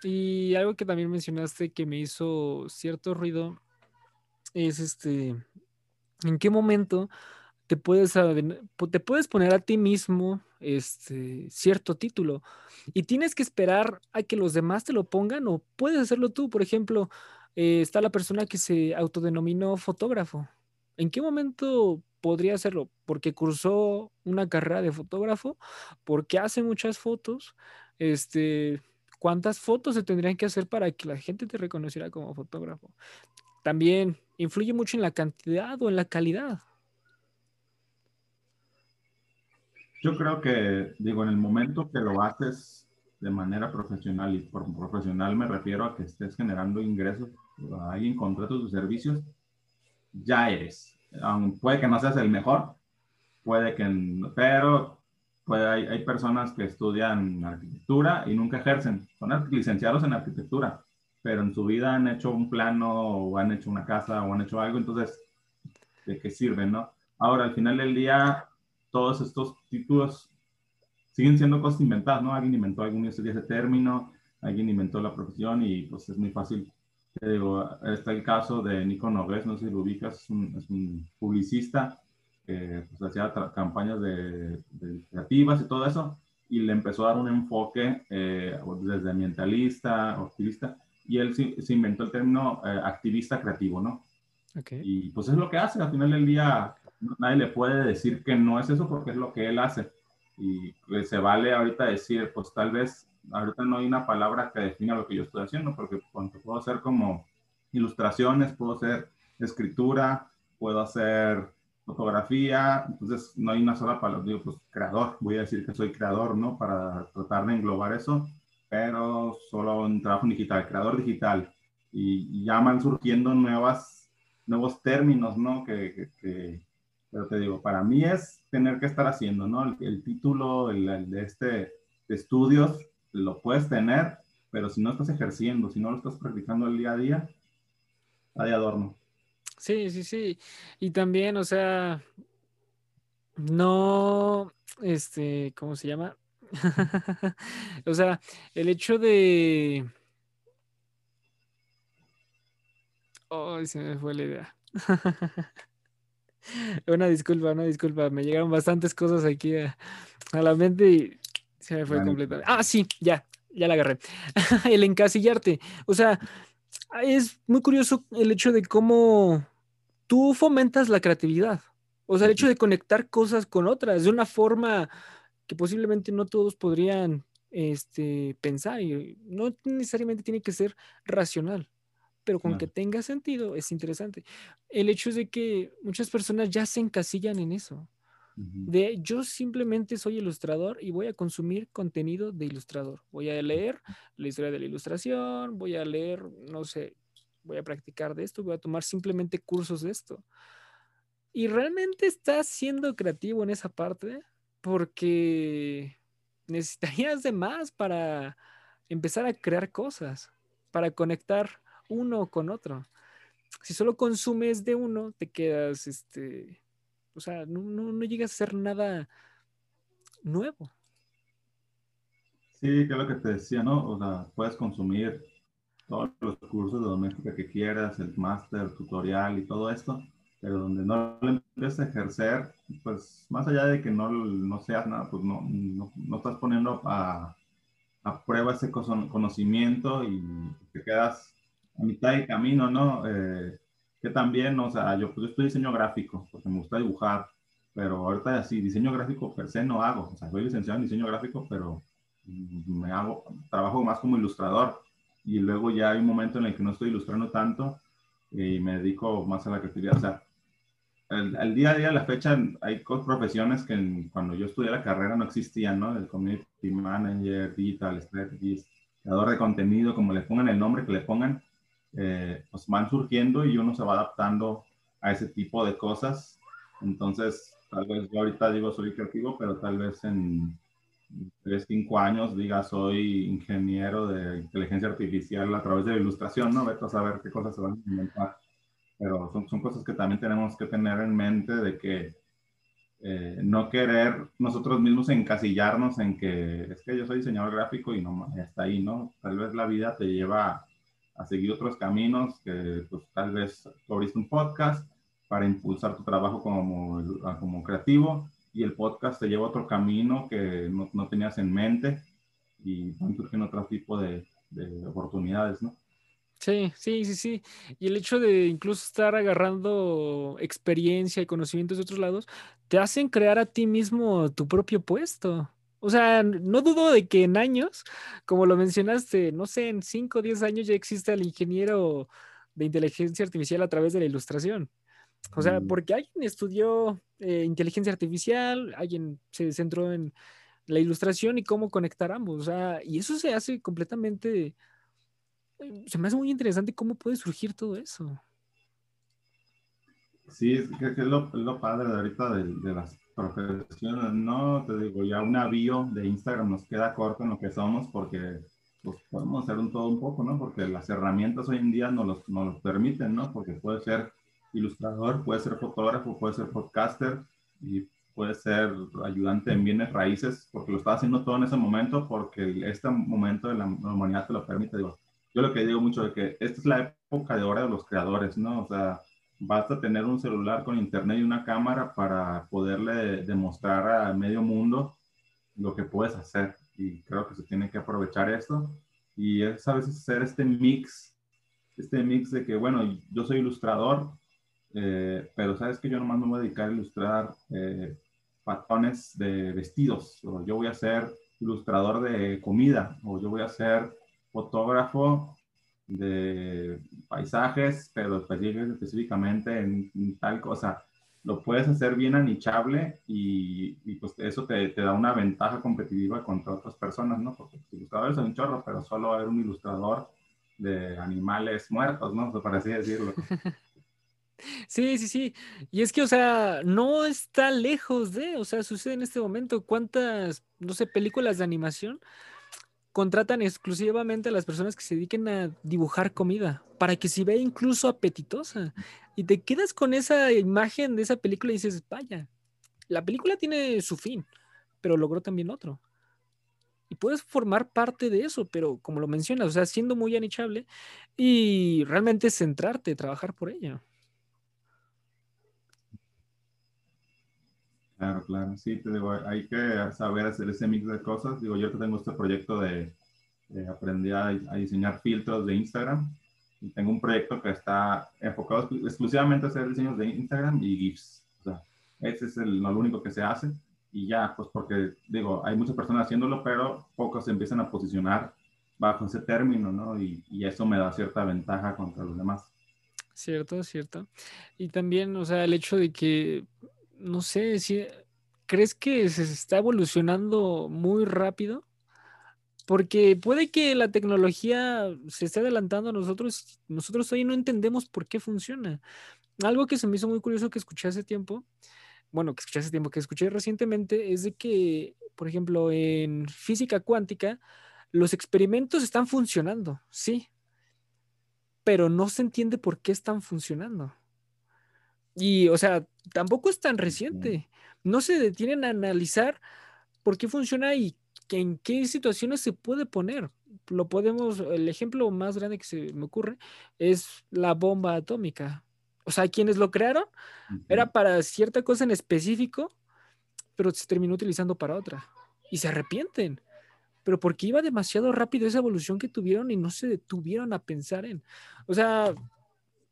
Y algo que también mencionaste que me hizo cierto ruido es este, ¿en qué momento te puedes, te puedes poner a ti mismo este, cierto título y tienes que esperar a que los demás te lo pongan o puedes hacerlo tú? Por ejemplo, eh, está la persona que se autodenominó fotógrafo. ¿En qué momento podría hacerlo? Porque cursó una carrera de fotógrafo, porque hace muchas fotos, este, ¿cuántas fotos se tendrían que hacer para que la gente te reconociera como fotógrafo? También influye mucho en la cantidad o en la calidad. Yo creo que, digo, en el momento que lo haces de manera profesional, y por profesional me refiero a que estés generando ingresos, ahí en contratos de servicios, ya eres. puede que no seas el mejor, puede que, pero pues hay, hay, personas que estudian arquitectura y nunca ejercen. Son licenciados en arquitectura, pero en su vida han hecho un plano o han hecho una casa o han hecho algo, entonces, ¿de qué sirven, no? Ahora, al final del día, todos estos títulos siguen siendo cosas inventadas, ¿no? Alguien inventó algún ese término, alguien inventó la profesión y pues es muy fácil. Te digo, está el caso de Nico Nogués, no sé si lo ubicas, es un, es un publicista que pues, hacía campañas de, creativas y todo eso, y le empezó a dar un enfoque eh, desde ambientalista, activista, y él se, inventó el término eh, activista creativo, ¿no? Okay. Y pues es lo que hace, al final del día nadie le puede decir que no es eso porque es lo que él hace. Y se vale ahorita decir, pues tal vez ahorita no hay una palabra que defina lo que yo estoy haciendo, porque puedo hacer como ilustraciones, puedo hacer escritura, puedo hacer fotografía, entonces no hay una sola palabra, digo, pues creador, voy a decir que soy creador, ¿no? Para tratar de englobar eso, pero solo en trabajo digital, creador digital, y, ya van surgiendo nuevas, nuevos términos, ¿no? Que, que, pero te digo, para mí es tener que estar haciendo, ¿no? El, título el, de este de estudios lo puedes tener, pero si no estás ejerciendo, si no lo estás practicando el día a día, está de adorno. Sí, sí, sí. Y también, o sea, no, este, ¿cómo se llama? *laughs* o sea, el hecho de... Oh, se me fue la idea. *laughs* una disculpa, una disculpa. Me llegaron bastantes cosas aquí a, la mente y se me fue completamente. Ah, sí, ya, ya la agarré. *laughs* el encasillarte. O sea, es muy curioso el hecho de cómo tú fomentas la creatividad. O sea, el hecho de conectar cosas con otras de una forma que posiblemente no todos podrían este, pensar y no necesariamente tiene que ser racional, pero con que tenga sentido es interesante. El hecho es de que muchas personas ya se encasillan en eso. De yo simplemente soy ilustrador y voy a consumir contenido de ilustrador. Voy a leer la historia de la ilustración, voy a leer, no sé, voy a practicar de esto, voy a tomar simplemente cursos de esto. Y realmente estás siendo creativo en esa parte porque necesitarías de más para empezar a crear cosas, para conectar uno con otro. Si solo consumes de uno, te quedas, este, o sea, no, no, llegas a hacer nada nuevo. Sí, que es lo que te decía, ¿no? O sea, puedes consumir todos los cursos de doméstica que quieras, el máster, tutorial y todo esto, pero donde no lo empieces a ejercer, pues más allá de que no, no seas nada, pues no, no, no estás poniendo a, aprueba ese conocimiento y te quedas a mitad de camino, ¿no? Eh, que también, o sea, yo, pues, estoy diseño gráfico, porque me gusta dibujar, pero ahorita así, diseño gráfico per se no hago, o sea, soy licenciado en diseño gráfico, pero me hago, trabajo más como ilustrador, y luego ya hay un momento en el que no estoy ilustrando tanto, y me dedico más a la creatividad, o sea, al, día a día, la fecha, hay profesiones que cuando yo estudié la carrera no existían, ¿no? El community manager, digital strategist, creador de contenido, como le pongan el nombre que le pongan, eh, pues van surgiendo y uno se va adaptando a ese tipo de cosas. Entonces, tal vez yo ahorita digo soy creativo, pero tal vez en 3, 5 años diga soy ingeniero de inteligencia artificial a través de la ilustración, ¿no? Vete a saber qué cosas se van a inventar. Pero son, son cosas que también tenemos que tener en mente de que eh, no querer nosotros mismos encasillarnos en que es que yo soy diseñador gráfico y no está ahí, ¿no? Tal vez la vida te lleva a seguir otros caminos que pues, tal vez abriste un podcast para impulsar tu trabajo como, como creativo y el podcast te lleva a otro camino que no, no tenías en mente y van surgiendo otro tipo de, de oportunidades, ¿no? Sí, sí, sí, sí. Y el hecho de incluso estar agarrando experiencia y conocimientos de otros lados, te hacen crear a ti mismo tu propio puesto. O sea, no dudo de que en años, como lo mencionaste, no sé, en 5 o 10 años ya existe el ingeniero de inteligencia artificial a través de la ilustración. O sea, mm. porque alguien estudió eh, inteligencia artificial, alguien se centró en la ilustración y cómo conectar ambos. O sea, y eso se hace completamente, eh, se me hace muy interesante cómo puede surgir todo eso. Sí, es, que es lo, lo, padre de ahorita de, de las profesiones, no, te digo, ya un avión de Instagram nos queda corto en lo que somos porque pues, podemos hacer un todo un poco, ¿no? Porque las herramientas hoy en día nos los, nos los permiten, ¿no? Porque puede ser ilustrador, puede ser fotógrafo, puede ser podcaster y puede ser ayudante en bienes raíces, porque lo está haciendo todo en ese momento, porque este momento de la humanidad te lo permite. Digo, yo lo que digo mucho es que esta es la época de hora de los creadores, ¿no? O sea, basta tener un celular con internet y una cámara para poderle demostrar a medio mundo lo que puedes hacer. Y creo que se tiene que aprovechar esto. Y es a veces hacer este mix, este mix de que, bueno, yo soy ilustrador, eh, pero sabes que yo nomás me voy a dedicar a ilustrar eh, patrones de vestidos, o yo voy a ser ilustrador de comida, o yo voy a ser fotógrafo de paisajes, pero específicamente en, tal cosa. Lo puedes hacer bien anichable y, y pues eso te, te, da una ventaja competitiva contra otras personas, ¿no? Porque los ilustradores son un chorro, pero solo va a haber un ilustrador de animales muertos, ¿no? Para así decirlo. *laughs* Sí, sí, sí. Y es que, o sea, no está lejos de, o sea, sucede en este momento. ¿Cuántas, no sé, películas de animación contratan exclusivamente a las personas que se dediquen a dibujar comida para que se vea incluso apetitosa. Y te quedas con esa imagen de esa película y dices, vaya, la película tiene su fin, pero logró también otro. Y puedes formar parte de eso, pero como lo mencionas, o sea, siendo muy anichable y realmente centrarte, trabajar por ello. Claro, claro, sí, te digo, hay que saber hacer ese mix de cosas. Digo, yo tengo este proyecto de, aprender a, diseñar filtros de Instagram. Y tengo un proyecto que está enfocado exclusivamente a hacer diseños de Instagram y GIFs. O sea, ese es el, lo único que se hace. Y ya, pues porque, digo, hay muchas personas haciéndolo, pero pocos se empiezan a posicionar bajo ese término, ¿no? Y, y eso me da cierta ventaja contra los demás. Cierto, cierto. Y también, o sea, el hecho de que no sé, si crees que se está evolucionando muy rápido, porque puede que la tecnología se esté adelantando a nosotros, nosotros hoy no entendemos por qué funciona. Algo que se me hizo muy curioso que escuché hace tiempo, bueno, que escuché hace tiempo, que escuché recientemente, es de que, por ejemplo, en física cuántica, los experimentos están funcionando, sí, pero no se entiende por qué están funcionando. Y, o sea, tampoco es tan reciente. No se detienen a analizar por qué funciona y en qué situaciones se puede poner. Lo podemos, el ejemplo más grande que se me ocurre es la bomba atómica. O sea, quienes lo crearon era para cierta cosa en específico, pero se terminó utilizando para otra. Y se arrepienten. pero porque iba demasiado rápido esa evolución que tuvieron y no se detuvieron a pensar en. O sea,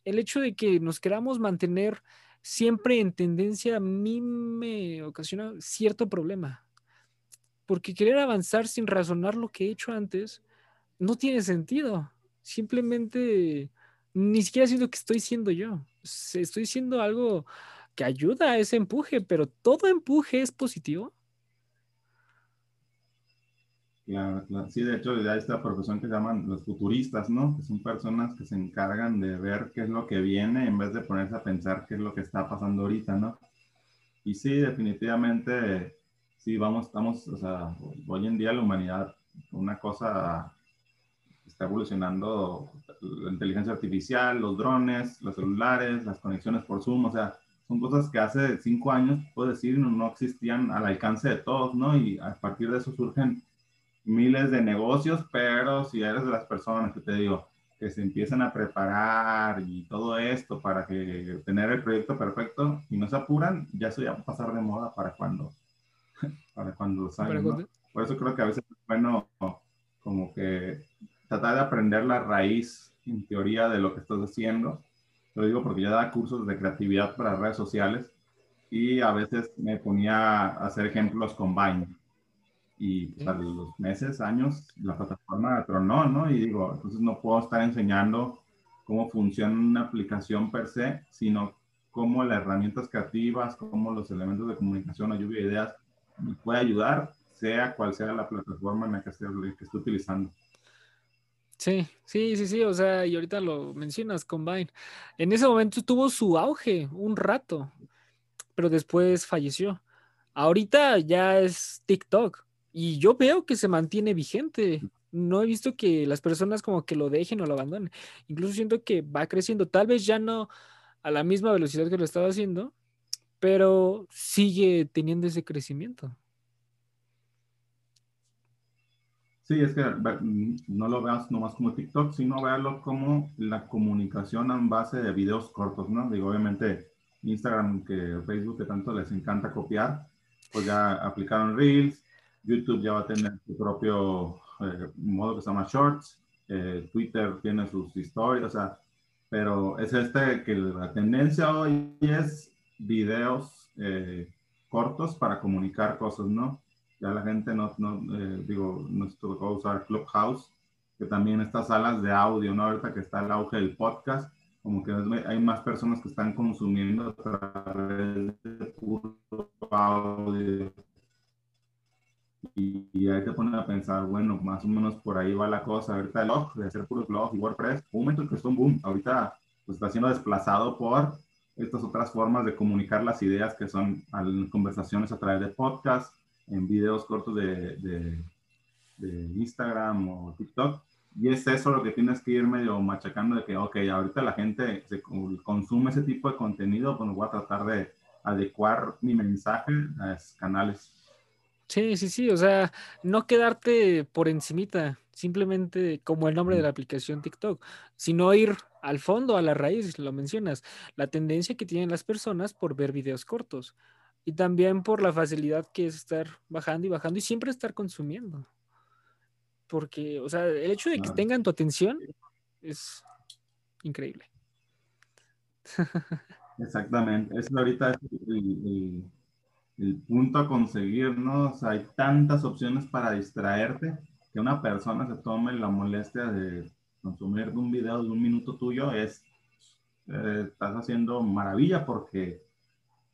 el hecho de que nos queramos mantener siempre en tendencia a mí me ocasiona cierto problema. Porque querer avanzar sin razonar lo que he hecho antes no tiene sentido. Simplemente ni siquiera siento que estoy siendo yo. Estoy siendo algo que ayuda a ese empuje, pero todo empuje es positivo. Sí, de hecho, ya esta profesión que llaman los futuristas, ¿no? Que son personas que se encargan de ver qué es lo que viene en vez de ponerse a pensar qué es lo que está pasando ahorita, ¿no? Y sí, definitivamente, sí, vamos, estamos, o sea, hoy en día la humanidad, una cosa está evolucionando la inteligencia artificial, los drones, los celulares, las conexiones por Zoom, o sea, son cosas que hace cinco años, puedo decir, no existían al alcance de todos, ¿no? Y a partir de eso surgen miles de negocios, pero si eres de las personas que te digo, que se empiezan a preparar y todo esto para que tener el proyecto perfecto y no se apuran, ya eso ya va a pasar de moda para cuando, *laughs* para cuando lo salgan. Por eso creo que a veces es bueno como que tratar de aprender la raíz en teoría de lo que estás haciendo. Lo digo porque yo daba cursos de creatividad para redes sociales y a veces me ponía a hacer ejemplos con Vine y a los meses, años, la plataforma tronó, ¿no? Y digo, entonces no puedo estar enseñando cómo funciona una aplicación per se, sino cómo las herramientas creativas, cómo los elementos de comunicación o lluvia de ideas me puede ayudar, sea cual sea la plataforma en la que esté, que esté utilizando. Sí, sí, sí, sí, o sea, y ahorita lo mencionas, Combine. En ese momento tuvo su auge un rato, pero después falleció. Ahorita ya es TikTok, y yo veo que se mantiene vigente. No he visto que las personas como que lo dejen o lo abandonen. Incluso siento que va creciendo. Tal vez ya no a la misma velocidad que lo estaba haciendo, pero sigue teniendo ese crecimiento. Sí, es que no lo veas nomás como TikTok, sino véalo como la comunicación en base de videos cortos, ¿no? Digo, obviamente Instagram, que Facebook, que tanto les encanta copiar, pues ya aplicaron Reels, YouTube ya va a tener su propio eh, modo que se llama Shorts, eh, Twitter tiene sus historias, o sea, pero es este que la tendencia hoy es videos eh, cortos para comunicar cosas, ¿no? Ya la gente no, no digo, nos tocó usar Clubhouse, que también estas salas de audio, ¿no? Ahorita que está el auge del podcast, como que hay más personas que están consumiendo a través de audio y, ahí te ponen a pensar, bueno, más o menos por ahí va la cosa. Ahorita el blog, de hacer puro blog y WordPress, un momento que es un boom. Ahorita pues, está siendo desplazado por estas otras formas de comunicar las ideas que son conversaciones a través de podcast, en videos cortos de, de, de, Instagram o TikTok. Y es eso lo que tienes que ir medio machacando de que, ok, ahorita la gente se consume ese tipo de contenido, pues voy a tratar de adecuar mi mensaje a esos canales. Sí, sí, sí, o sea, no quedarte por encimita, simplemente como el nombre de la aplicación TikTok, sino ir al fondo, a la raíz, lo mencionas, la tendencia que tienen las personas por ver videos cortos y también por la facilidad que es estar bajando y bajando y siempre estar consumiendo. Porque, o sea, el hecho de que tengan tu atención es increíble. *laughs* Exactamente, es ahorita el el punto a conseguir, ¿no? O sea, hay tantas opciones para distraerte que una persona se tome la molestia de consumir un video de un minuto tuyo es, eh, estás haciendo maravilla porque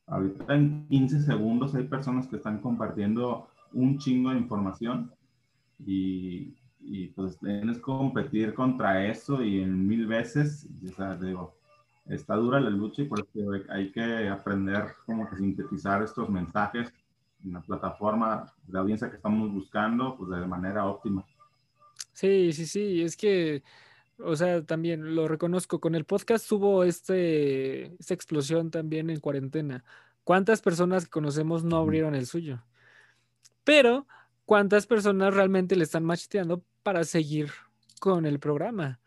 ahorita en 15 segundos hay personas que están compartiendo un chingo de información y, y pues tienes que competir contra eso y en mil veces, o sea, digo, está dura la lucha y por eso hay que aprender como que sintetizar estos mensajes en la plataforma de audiencia que estamos buscando, pues de manera óptima. Sí, sí, sí, es que, o sea, también lo reconozco, con el podcast hubo este, esta explosión también en cuarentena. ¿Cuántas personas que conocemos no abrieron el suyo? Pero, ¿cuántas personas realmente le están macheteando para seguir con el programa?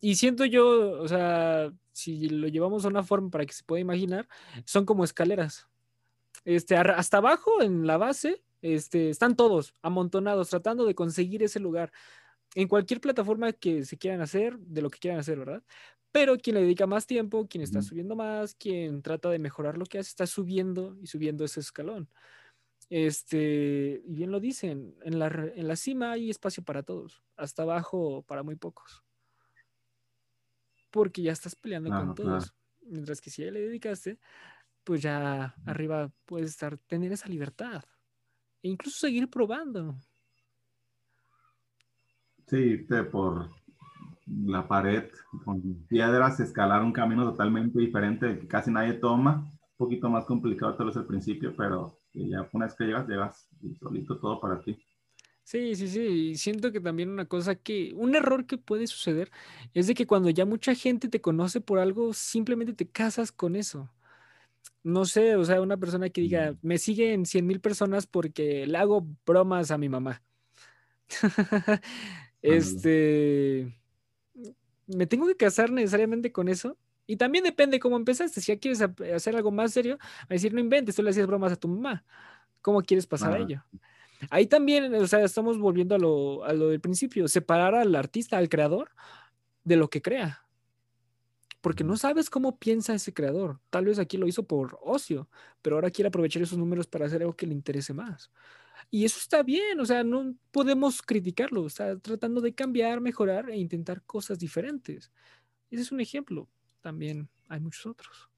Y siento yo, o sea, si lo llevamos a una forma para que se pueda imaginar, son como escaleras. Este, hasta abajo, en la base, Este, están todos amontonados tratando de conseguir ese lugar en cualquier plataforma que se quieran hacer, de lo que quieran hacer, ¿verdad? Pero quien le dedica más tiempo, quien está subiendo más, quien trata de mejorar lo que hace, está subiendo y subiendo ese escalón. Este, y bien lo dicen, en la, en la cima hay espacio para todos, hasta abajo para muy pocos. Porque ya estás peleando con todos. Mientras que si ya le dedicaste, pues ya arriba puedes estar, tener esa libertad. E incluso seguir probando. Sí, por la pared con piedras, escalar un camino totalmente diferente que casi nadie toma. Un poquito más complicado tal vez al principio, pero ya una vez que llegas, llegas y solito todo para ti. Sí, sí, sí. Y siento que también una cosa que, un error que puede suceder es de que cuando ya mucha gente te conoce por algo, simplemente te casas con eso. No sé, o sea, una persona que diga, mm. me siguen 100 mil personas porque le hago bromas a mi mamá. *laughs* este, ¿me tengo que casar necesariamente con eso? Y también depende cómo empezaste. Si ya quieres hacer algo más serio, a decir, no inventes, tú le hacías bromas a tu mamá. ¿Cómo quieres pasar a ello? Ahí también, o sea, estamos volviendo a lo, a lo del principio, separar al artista, al creador, de lo que crea. Porque no sabes cómo piensa ese creador. Tal vez aquí lo hizo por ocio, pero ahora quiere aprovechar esos números para hacer algo que le interese más. Y eso está bien, o sea, no podemos criticarlo, está tratando de cambiar, mejorar e intentar cosas diferentes. Ese es un ejemplo, también hay muchos otros.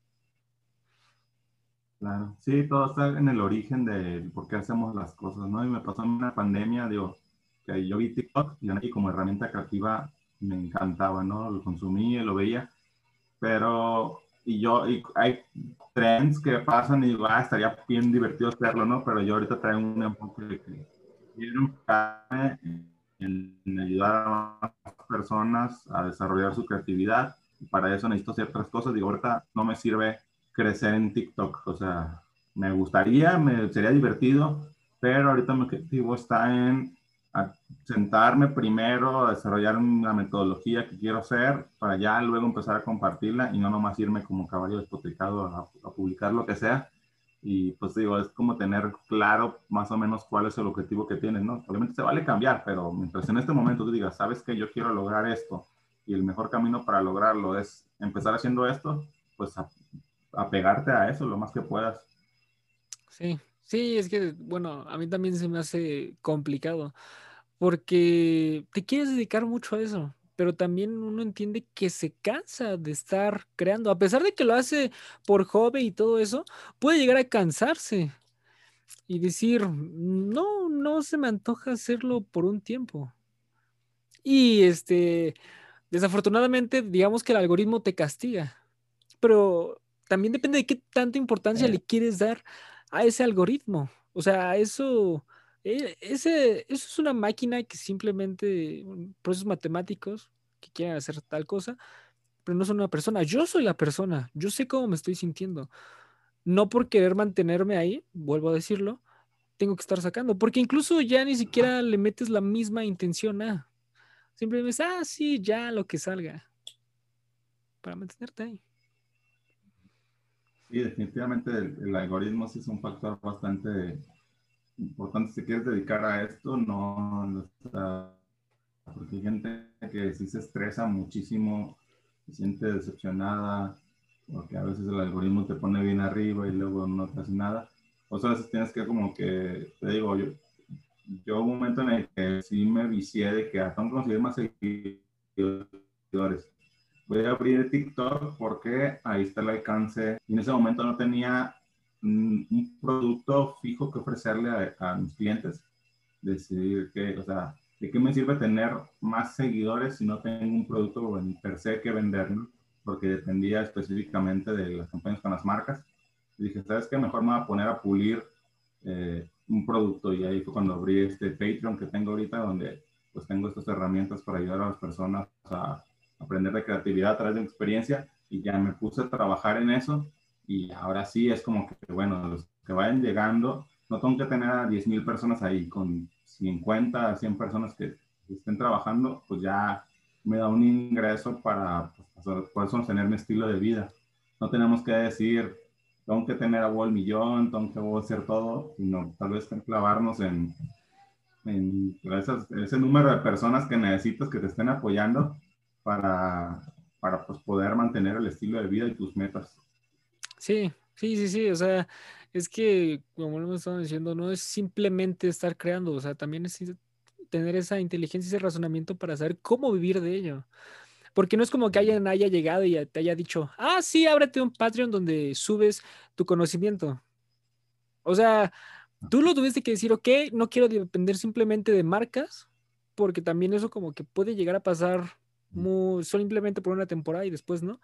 Claro, sí, todo está en el origen de por qué hacemos las cosas, ¿no? Y me pasó en una pandemia, digo, que yo vi TikTok y como herramienta creativa me encantaba, ¿no? Lo consumí, lo veía, pero y yo, y hay trends que pasan y digo, ah, estaría bien divertido hacerlo, ¿no? Pero yo ahorita traigo un enfoque de que quiero en, en ayudar a más personas a desarrollar su creatividad. Y para eso necesito ciertas cosas. Digo, ahorita no me sirve crecer en TikTok. O sea, me gustaría, me sería divertido, pero ahorita mi objetivo está en sentarme primero a desarrollar una metodología que quiero hacer para ya luego empezar a compartirla y no nomás irme como caballo despotricado a, publicar lo que sea. Y pues digo, es como tener claro más o menos cuál es el objetivo que tienes, ¿no? Obviamente se vale cambiar, pero mientras en este momento tú digas, sabes que yo quiero lograr esto y el mejor camino para lograrlo es empezar haciendo esto, pues apegarte a, eso lo más que puedas. Sí, sí, es que, bueno, a mí también se me hace complicado porque te quieres dedicar mucho a eso, pero también uno entiende que se cansa de estar creando, a pesar de que lo hace por hobby y todo eso, puede llegar a cansarse y decir, no, no se me antoja hacerlo por un tiempo. Y este, desafortunadamente, digamos que el algoritmo te castiga, pero también depende de qué tanta importancia le quieres dar a ese algoritmo. O sea, eso eh, ese, eso es una máquina que simplemente, procesos matemáticos que quieren hacer tal cosa, pero no son una persona. Yo soy la persona, yo sé cómo me estoy sintiendo. No por querer mantenerme ahí, vuelvo a decirlo, tengo que estar sacando, porque incluso ya ni siquiera le metes la misma intención a. Simplemente dices, ah, sí, ya lo que salga. Para mantenerte ahí. Sí, definitivamente el, algoritmo sí es un factor bastante importante si quieres dedicar a esto, no, porque hay gente que sí se estresa muchísimo, se siente decepcionada, porque a veces el algoritmo te pone bien arriba y luego no te hace nada. O sea, a tienes que como que, te digo, yo, yo un momento en el que sí me vicié de que hasta ah, conseguir más seguidores. Voy a abrir TikTok porque ahí está el alcance. Y en ese momento no tenía un producto fijo que ofrecerle a, mis clientes. Decidir que, o sea, ¿de qué me sirve tener más seguidores si no tengo un producto en per se que vender? Porque dependía específicamente de las campañas con las marcas. Y dije, ¿sabes qué? Mejor me voy a poner a pulir eh, un producto. Y ahí fue cuando abrí este Patreon que tengo ahorita, donde pues tengo estas herramientas para ayudar a las personas a aprender de creatividad a través de mi experiencia. Y ya me puse a trabajar en eso y ahora sí es como que, bueno, los que vayan llegando, no tengo que tener a 10.000 personas ahí, con 50, 100 personas que estén trabajando, pues ya me da un ingreso para pues, poder sostener mi estilo de vida. No tenemos que decir, tengo que tener a el millón, tengo que hacer todo, sino tal vez clavarnos en, en ese número de personas que necesitas que te estén apoyando para, para pues, poder mantener el estilo de vida y tus metas. Sí, sí, sí, sí, o sea, es que, como lo estado diciendo, no es simplemente estar creando, o sea, también es tener esa inteligencia y ese razonamiento para saber cómo vivir de ello. Porque no es como que alguien haya llegado y te haya dicho, ah, sí, ábrete un Patreon donde subes tu conocimiento. O sea, tú lo tuviste que decir, ok, no quiero depender simplemente de marcas, porque también eso como que puede llegar a pasar muy, simplemente por una temporada y después no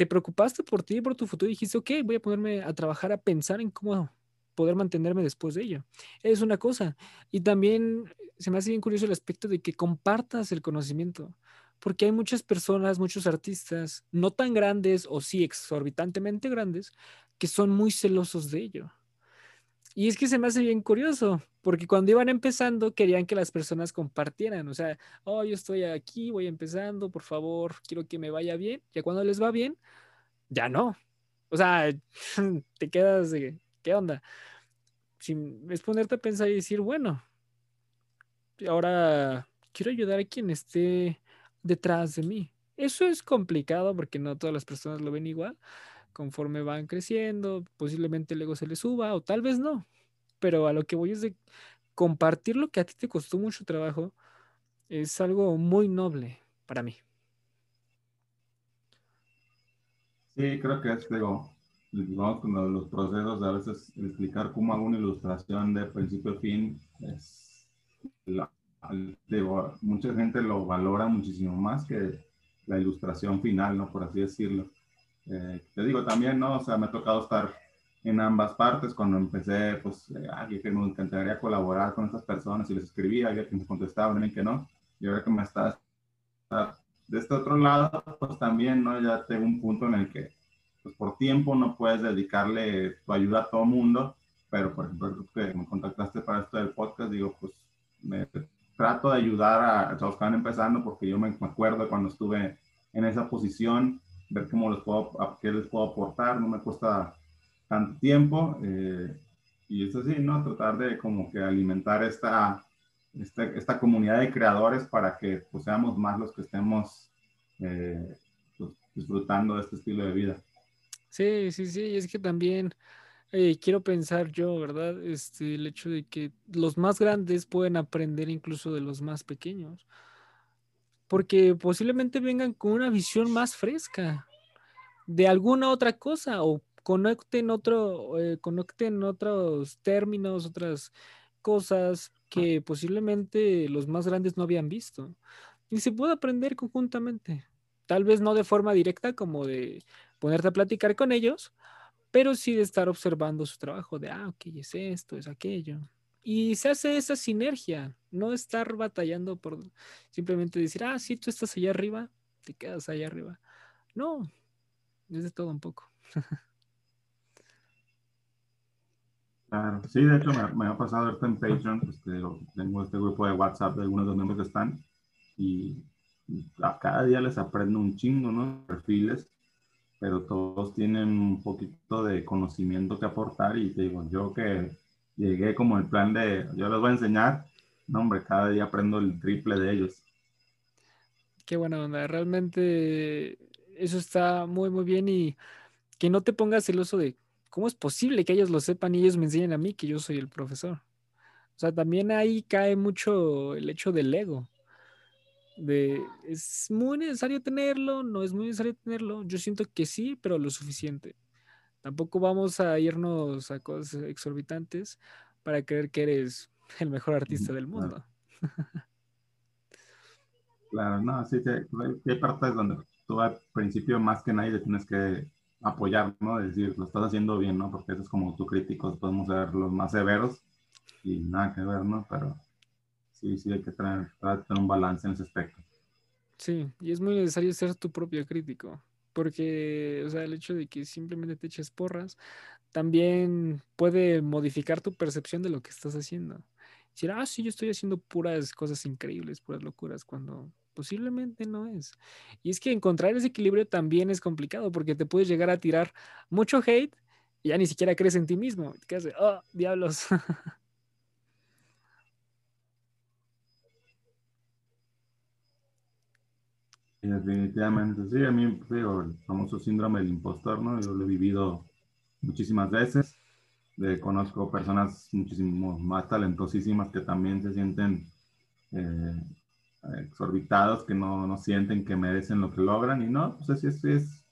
te preocupaste por ti y por tu futuro y dijiste, ok, voy a ponerme a trabajar, a pensar en cómo poder mantenerme después de ello. Es una cosa. Y también se me hace bien curioso el aspecto de que compartas el conocimiento, porque hay muchas personas, muchos artistas, no tan grandes o sí exorbitantemente grandes, que son muy celosos de ello. Y es que se me hace bien curioso, porque cuando iban empezando querían que las personas compartieran, o sea, oh, yo estoy aquí, voy empezando, por favor, quiero que me vaya bien. Ya cuando les va bien, ya no. O sea, *laughs* te quedas de, ¿qué onda? Sin, es ponerte a pensar y decir, bueno, ahora quiero ayudar a quien esté detrás de mí. Eso es complicado porque no todas las personas lo ven igual, conforme van creciendo, posiblemente el ego se les suba o tal vez no. Pero a lo que voy es de compartir lo que a ti te costó mucho trabajo es algo muy noble para mí. Sí, creo que es, digo, vamos con los procesos, a veces explicar cómo hago una ilustración de principio a fin, es, digo, mucha gente lo valora muchísimo más que la ilustración final, ¿no? Por así decirlo. Eh, te digo también, ¿no? O sea, me ha tocado estar en ambas partes. Cuando empecé, pues, eh, alguien que me encantaría colaborar con estas personas y les escribía, alguien que me contestaba, alguien que no. Y ahora que me estás de este otro lado, pues también, ¿no? Ya tengo un punto en el que, pues, por tiempo no puedes dedicarle tu ayuda a todo mundo, pero, por ejemplo, que me contactaste para esto del podcast, digo, pues, me trato de ayudar a, los que van empezando porque yo me acuerdo cuando estuve en esa posición ver cómo les puedo, qué les puedo aportar, no me cuesta tanto tiempo. Eh, y es así, ¿no? Tratar de como que alimentar esta, esta, esta comunidad de creadores para que pues, seamos más los que estemos eh, pues, disfrutando de este estilo de vida. Sí, sí, sí, es que también eh, quiero pensar yo, ¿verdad? Este, el hecho de que los más grandes pueden aprender incluso de los más pequeños porque posiblemente vengan con una visión más fresca de alguna otra cosa o conecten otro, eh, conecten otros términos, otras cosas que posiblemente los más grandes no habían visto. Y se puede aprender conjuntamente. Tal vez no de forma directa como de ponerte a platicar con ellos, pero sí de estar observando su trabajo, de, ah, ok, es esto, es aquello. Y se hace esa sinergia, no estar batallando por simplemente decir, ah, sí, tú estás allá arriba, te quedas allá arriba. No, es de todo un poco. Claro, sí, de hecho me, ha pasado ahorita en Patreon, pues, tengo este grupo de WhatsApp de algunos de los miembros que están y a cada día les aprendo un chingo, ¿no? Perfiles, pero todos tienen un poquito de conocimiento que aportar y te digo, yo que llegué como el plan de, yo les voy a enseñar, no hombre, cada día aprendo el triple de ellos. Qué buena onda, realmente eso está muy, muy bien y que no te pongas celoso de cómo es posible que ellos lo sepan y ellos me enseñen a mí que yo soy el profesor. O sea, también ahí cae mucho el hecho del ego. De, es muy necesario tenerlo, no es muy necesario tenerlo. Yo siento que sí, pero lo suficiente. Tampoco vamos a irnos a cosas exorbitantes para creer que eres el mejor artista del mundo. Claro, no, sí, hay partes donde tú al principio más que nadie tienes que apoyar, ¿no? Decir, lo estás haciendo bien, ¿no? Porque eso es como tu crítico, podemos ser los más severos y nada que ver, ¿no? Pero sí, sí hay que tener, tener un balance en ese aspecto. Sí, y es muy necesario ser tu propio crítico porque, o sea, el hecho de que simplemente te eches porras también puede modificar tu percepción de lo que estás haciendo. Decir, ah, sí, yo estoy haciendo puras cosas increíbles, puras locuras, cuando posiblemente no es. Y es que encontrar ese equilibrio también es complicado porque te puedes llegar a tirar mucho hate y ya ni siquiera crees en ti mismo. ¿Qué hace? Oh, diablos. *laughs* Definitivamente, sí, a mí, digo, el famoso síndrome del impostor, ¿no? Yo lo he vivido muchísimas veces. conozco personas muchísimo más talentosísimas que también se sienten eh, exorbitados, que no, no, sienten que merecen lo que logran. Y no, pues así es, es,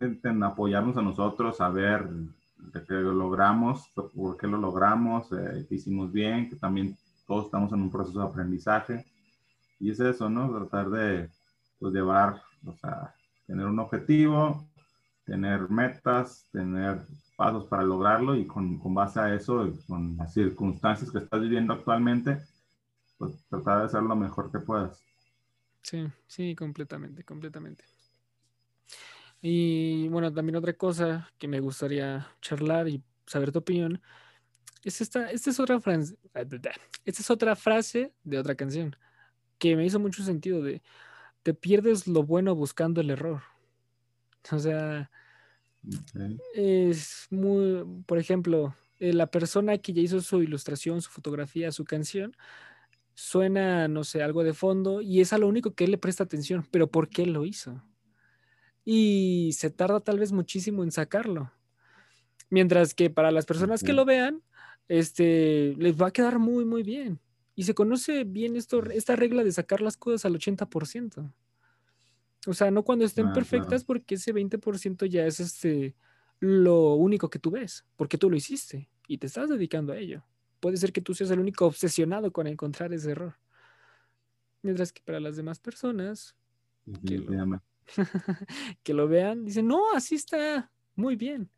en apoyarnos a nosotros, saber de que lo logramos, por qué lo logramos, eh, que hicimos bien, que también todos estamos en un proceso de aprendizaje. Y es eso, ¿no? Tratar de pues, llevar, o sea, tener un objetivo, tener metas, tener pasos para lograrlo y con, con base a eso, con las circunstancias que estás viviendo actualmente, pues tratar de hacer lo mejor que puedas. Sí, sí, completamente, completamente. Y bueno, también otra cosa que me gustaría charlar y saber tu opinión es esta, esta es otra frase, esta es otra frase de otra canción que me hizo mucho sentido de te pierdes lo bueno buscando el error. O sea, es muy, por ejemplo, eh, la persona que ya hizo su ilustración, su fotografía, su canción, suena, no sé, algo de fondo y es a lo único que él le presta atención, pero ¿por qué lo hizo? Y se tarda tal vez muchísimo en sacarlo. Mientras que para las personas que lo vean, este, les va a quedar muy, muy bien. Y se conoce bien esto, esta regla de sacar las cosas al 80%. O sea, no cuando estén ah, perfectas, porque ese 20% ya es este lo único que tú ves, porque tú lo hiciste y te estás dedicando a ello. Puede ser que tú seas el único obsesionado con encontrar ese error. Mientras que para las demás personas que lo, *laughs* que lo vean, dicen, no, así está muy bien.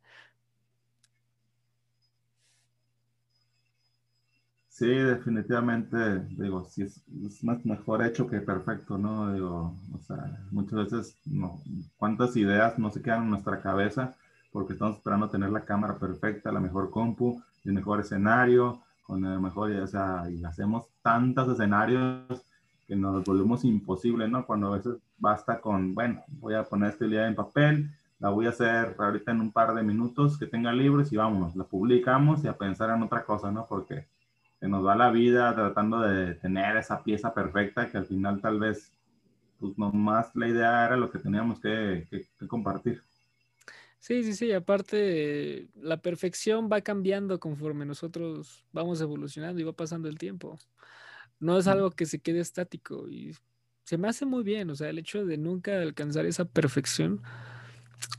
Sí, definitivamente, digo, sí es, más mejor hecho que perfecto, ¿no? Digo, o sea, muchas veces, no, cuántas ideas no se quedan en nuestra cabeza porque estamos esperando tener la cámara perfecta, la mejor compu, el mejor escenario, con el mejor, o sea, y hacemos tantos escenarios que nos volvemos imposible, ¿no? Cuando a veces basta con, bueno, voy a poner esta idea en papel, la voy a hacer ahorita en un par de minutos, que tenga libros y vámonos, la publicamos y a pensar en otra cosa, ¿no? Porque que nos va la vida tratando de tener esa pieza perfecta que al final tal vez, pues nomás la idea era lo que teníamos que, compartir. Sí, sí, sí, aparte la perfección va cambiando conforme nosotros vamos evolucionando y va pasando el tiempo. No es algo que se quede estático y se me hace muy bien, o sea, el hecho de nunca alcanzar esa perfección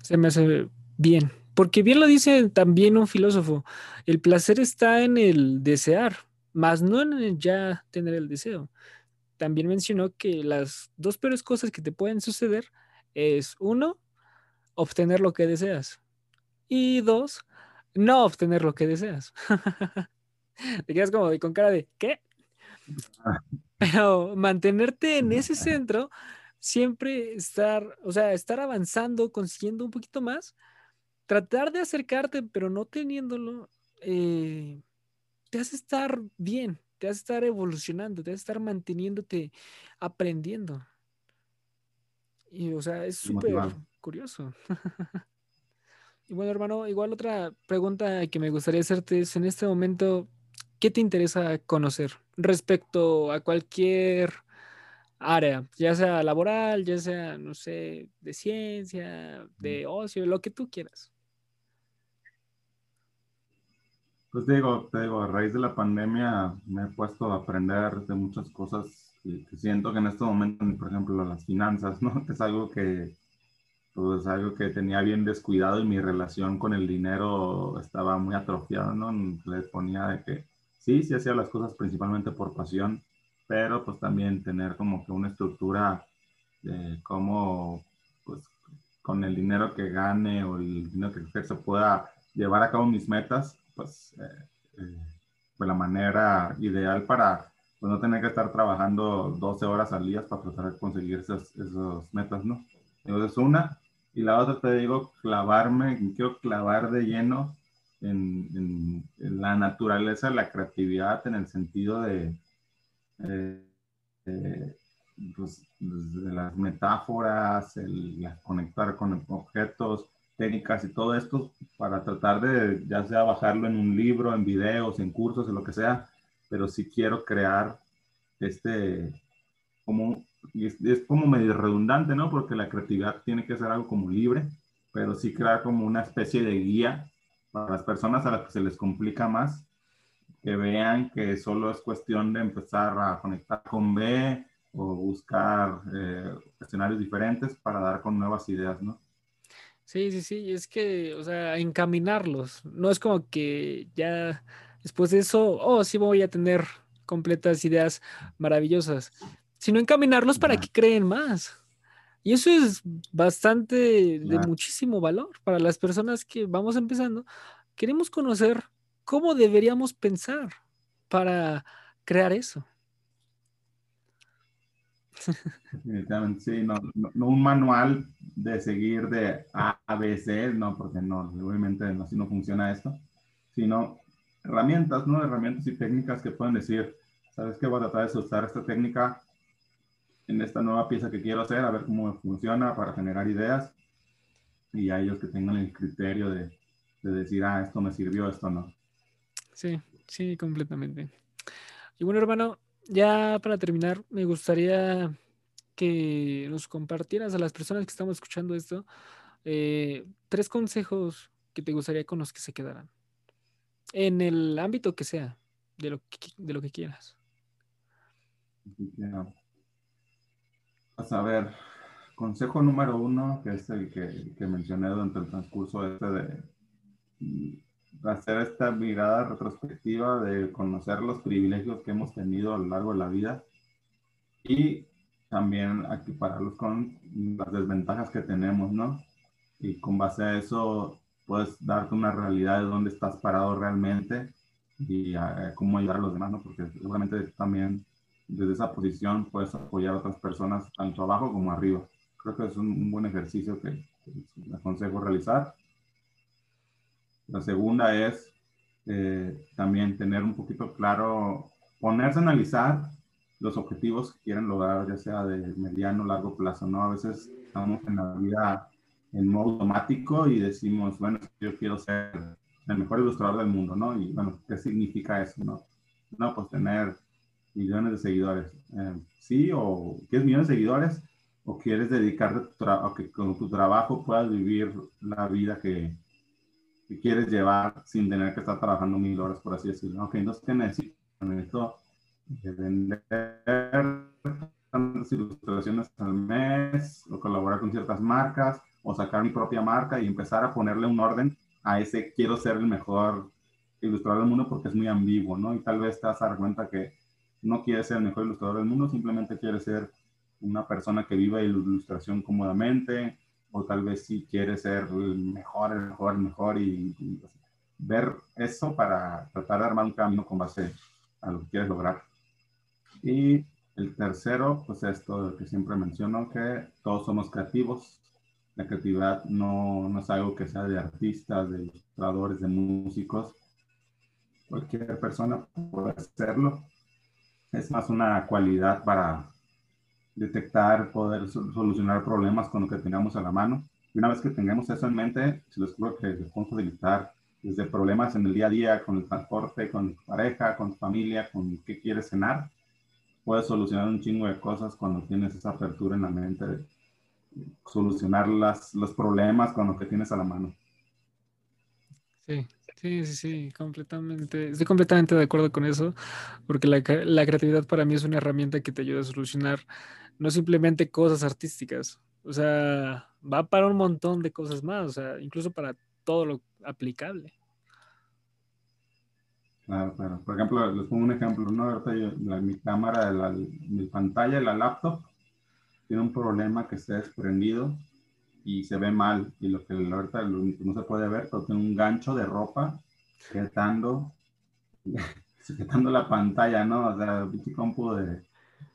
se me hace bien, porque bien lo dice también un filósofo, el placer está en el desear, más no en ya tener el deseo. También mencionó que las dos peores cosas que te pueden suceder es uno, obtener lo que deseas y dos, no obtener lo que deseas. *laughs* te quedas como con cara de ¿qué? *laughs* Pero mantenerte en ese *laughs* centro, siempre estar, o sea, estar avanzando, consiguiendo un poquito más, tratar de acercarte, pero no teniéndolo, eh, te hace estar bien, te hace estar evolucionando, te hace estar manteniéndote aprendiendo. Y, o sea, es súper curioso. *laughs* y bueno, hermano, igual otra pregunta que me gustaría hacerte es, en este momento, ¿qué te interesa conocer respecto a cualquier área, ya sea laboral, ya sea, no sé, de ciencia, de ocio, lo que tú quieras? Pues digo, te digo, a raíz de la pandemia me he puesto a aprender de muchas cosas y siento que en este momento, por ejemplo, las finanzas, ¿no? *laughs* Es algo que, pues, algo que tenía bien descuidado y mi relación con el dinero estaba muy atrofiada, ¿no? Le ponía de que sí, sí hacía las cosas principalmente por pasión, pero pues también tener como que una estructura de cómo, pues, con el dinero que gane o el dinero que se pueda llevar a cabo mis metas pues, eh, eh, pues, la manera ideal para pues, no tener que estar trabajando 12 horas al día para tratar de conseguir esas, esas metas, ¿no? Entonces, es una. Y la otra, te digo, clavarme, quiero clavar de lleno en, en, la naturaleza, la creatividad, en el sentido de, pues, las metáforas, el, conectar con objetos, técnicas y todo esto para tratar de ya sea bajarlo en un libro, en videos, en cursos, en lo que sea, pero sí quiero crear este, como, es, es como medio redundante, ¿no? Porque la creatividad tiene que ser algo como libre, pero sí crear como una especie de guía para las personas a las que se les complica más, que vean que solo es cuestión de empezar a conectar con B o buscar eh, escenarios diferentes para dar con nuevas ideas, ¿no? Sí, sí, sí, es que, o sea, encaminarlos. No es como que ya después de eso, oh, sí voy a tener completas ideas maravillosas, sino encaminarlos para que creen más. Y eso es bastante de muchísimo valor para las personas que vamos empezando. Queremos conocer cómo deberíamos pensar para crear eso. Sí, no, no, un manual de seguir de A a B, C, no, porque no, obviamente no, así no funciona esto, sino herramientas, ¿no? Herramientas y técnicas que pueden decir, ¿sabes qué? Voy a tratar de usar esta técnica en esta nueva pieza que quiero hacer, a ver cómo funciona para generar ideas y a ellos que tengan el criterio de, de decir, ah, esto me sirvió, esto no. Sí, sí, completamente. Y bueno, hermano, ya para terminar, me gustaría que nos compartieras a las personas que estamos escuchando esto eh, tres consejos que te gustaría con los que se quedaran. En el ámbito que sea, de lo que, de lo que quieras. Pues a ver, consejo número uno, que es el que, que mencioné durante el transcurso este de hacer esta mirada retrospectiva de conocer los privilegios que hemos tenido a lo largo de la vida y también equipararlos con las desventajas que tenemos, ¿no? Y con base a eso puedes darte una realidad de dónde estás parado realmente y cómo ayudar a los demás, ¿no? Porque seguramente también desde esa posición puedes apoyar a otras personas tanto abajo como arriba. Creo que es un, buen ejercicio que, que aconsejo realizar. La segunda es eh, también tener un poquito claro, ponerse a analizar los objetivos que quieren lograr, ya sea de mediano o largo plazo, ¿no? A veces estamos en la vida en modo automático y decimos, bueno, yo quiero ser el mejor ilustrador del mundo, ¿no? Y bueno, ¿qué significa eso, no? No, pues tener millones de seguidores. Eh, sí, o quieres millones de seguidores, o quieres dedicarte a que con tu trabajo puedas vivir la vida que, que quieres llevar sin tener que estar trabajando mil horas, por así decirlo. Ok, entonces, ¿qué necesito? Necesito vender tantas ilustraciones al mes, o colaborar con ciertas marcas, o sacar mi propia marca y empezar a ponerle un orden a ese quiero ser el mejor ilustrador del mundo porque es muy ambiguo, ¿no? Y tal vez te vas a dar cuenta que no quieres ser el mejor ilustrador del mundo, simplemente quieres ser una persona que viva ilustración cómodamente, o tal vez si quieres ser el mejor, el mejor, el mejor y, ver eso para tratar de armar un camino con base a lo que quieres lograr. Y el tercero, pues esto que siempre menciono, que todos somos creativos. La creatividad no, no es algo que sea de artistas, de ilustradores, de músicos. Cualquier persona puede hacerlo. Es más una cualidad para detectar, poder solucionar problemas con lo que tengamos a la mano. Y una vez que tengamos eso en mente, se les juro que les podemos facilitar desde problemas en el día a día, con el transporte, con tu pareja, con tu familia, con qué quieres cenar. Puedes solucionar un chingo de cosas cuando tienes esa apertura en la mente de solucionar las, los problemas con lo que tienes a la mano. Sí, sí, sí, sí, completamente. Estoy completamente de acuerdo con eso, porque la, la creatividad para mí es una herramienta que te ayuda a solucionar no simplemente cosas artísticas, o sea, va para un montón de cosas más, o sea, incluso para todo lo aplicable. Claro, claro. Por ejemplo, les pongo un ejemplo, ¿no? Ahorita yo, mi cámara la mi pantalla, la laptop, tiene un problema que está desprendido y se ve mal. Y lo que ahorita no se puede ver, pero tiene un gancho de ropa sujetando, *laughs* sujetando la pantalla, ¿no? O sea, un compu de,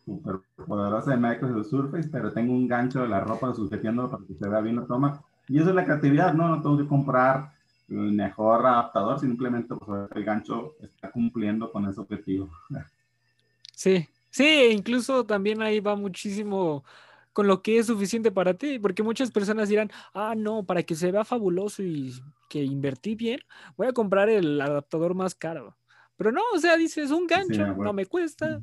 super poderosa de Microsoft Surface, pero tengo un gancho de la ropa sujetando para que se vea bien la toma. Y eso es la creatividad, ¿no? No tengo que comprar el mejor adaptador, simplemente pues, el gancho está cumpliendo con ese objetivo. Sí, Sí, incluso también ahí va muchísimo con lo que es suficiente para ti, porque muchas personas dirán, ah, no, para que se vea fabuloso y que invertí bien, voy a comprar el adaptador más caro. Pero no, o sea, dices, un gancho, no me cuesta,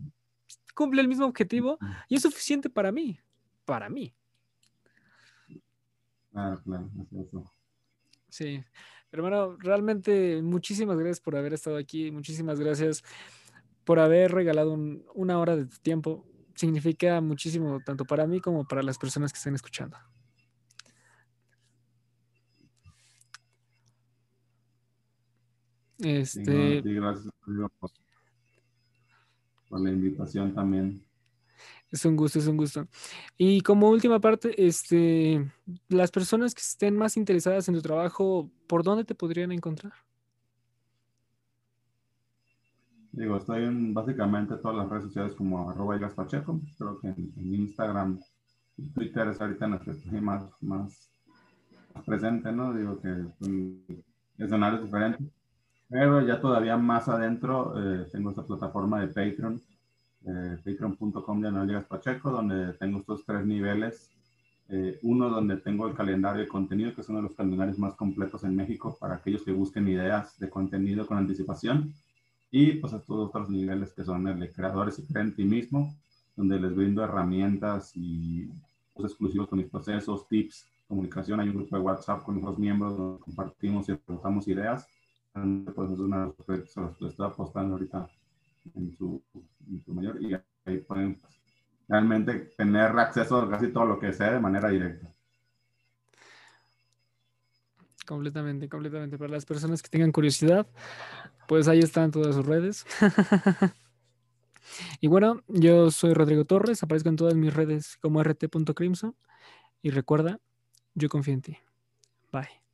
cumple el mismo objetivo y es suficiente para mí, para mí. Claro, claro, Sí, hermano, realmente muchísimas gracias por haber estado aquí, muchísimas gracias por haber regalado una hora de tu tiempo. Significa muchísimo tanto para mí como para las personas que estén escuchando. Este. gracias por la invitación también. Es un gusto, es un gusto. Y como última parte, este, las personas que estén más interesadas en tu trabajo, ¿por dónde te podrían encontrar? Digo, estoy en básicamente todas las redes sociales como arroba Pacheco. Creo que en, Instagram y Twitter es ahorita en las que estoy más, más, presente, ¿no? Digo que son escenarios diferentes. Pero ya todavía más adentro eh, tengo esta plataforma de Patreon, eh, patreon.com de Pacheco, donde tengo estos tres niveles. Eh, uno donde tengo el calendario de contenido, que es uno de los calendarios más completos en México para aquellos que busquen ideas de contenido con anticipación. Y pues estos otros niveles que son el de creadores y frente en ti mismo, donde les brindo herramientas y pues, exclusivos con mis procesos, tips, comunicación. Hay un grupo de WhatsApp con nuestros miembros donde compartimos y aportamos ideas. Pues es una de que estoy apostando ahorita en su, en su mayor. Y ahí pueden pues, realmente tener acceso a casi todo lo que sea de manera directa. Completamente, completamente. Para las personas que tengan curiosidad, pues ahí están todas sus redes. *laughs* y bueno, yo soy Rodrigo Torres, aparezco en todas mis redes como rt.crimson. Y recuerda, yo confío en ti. Bye.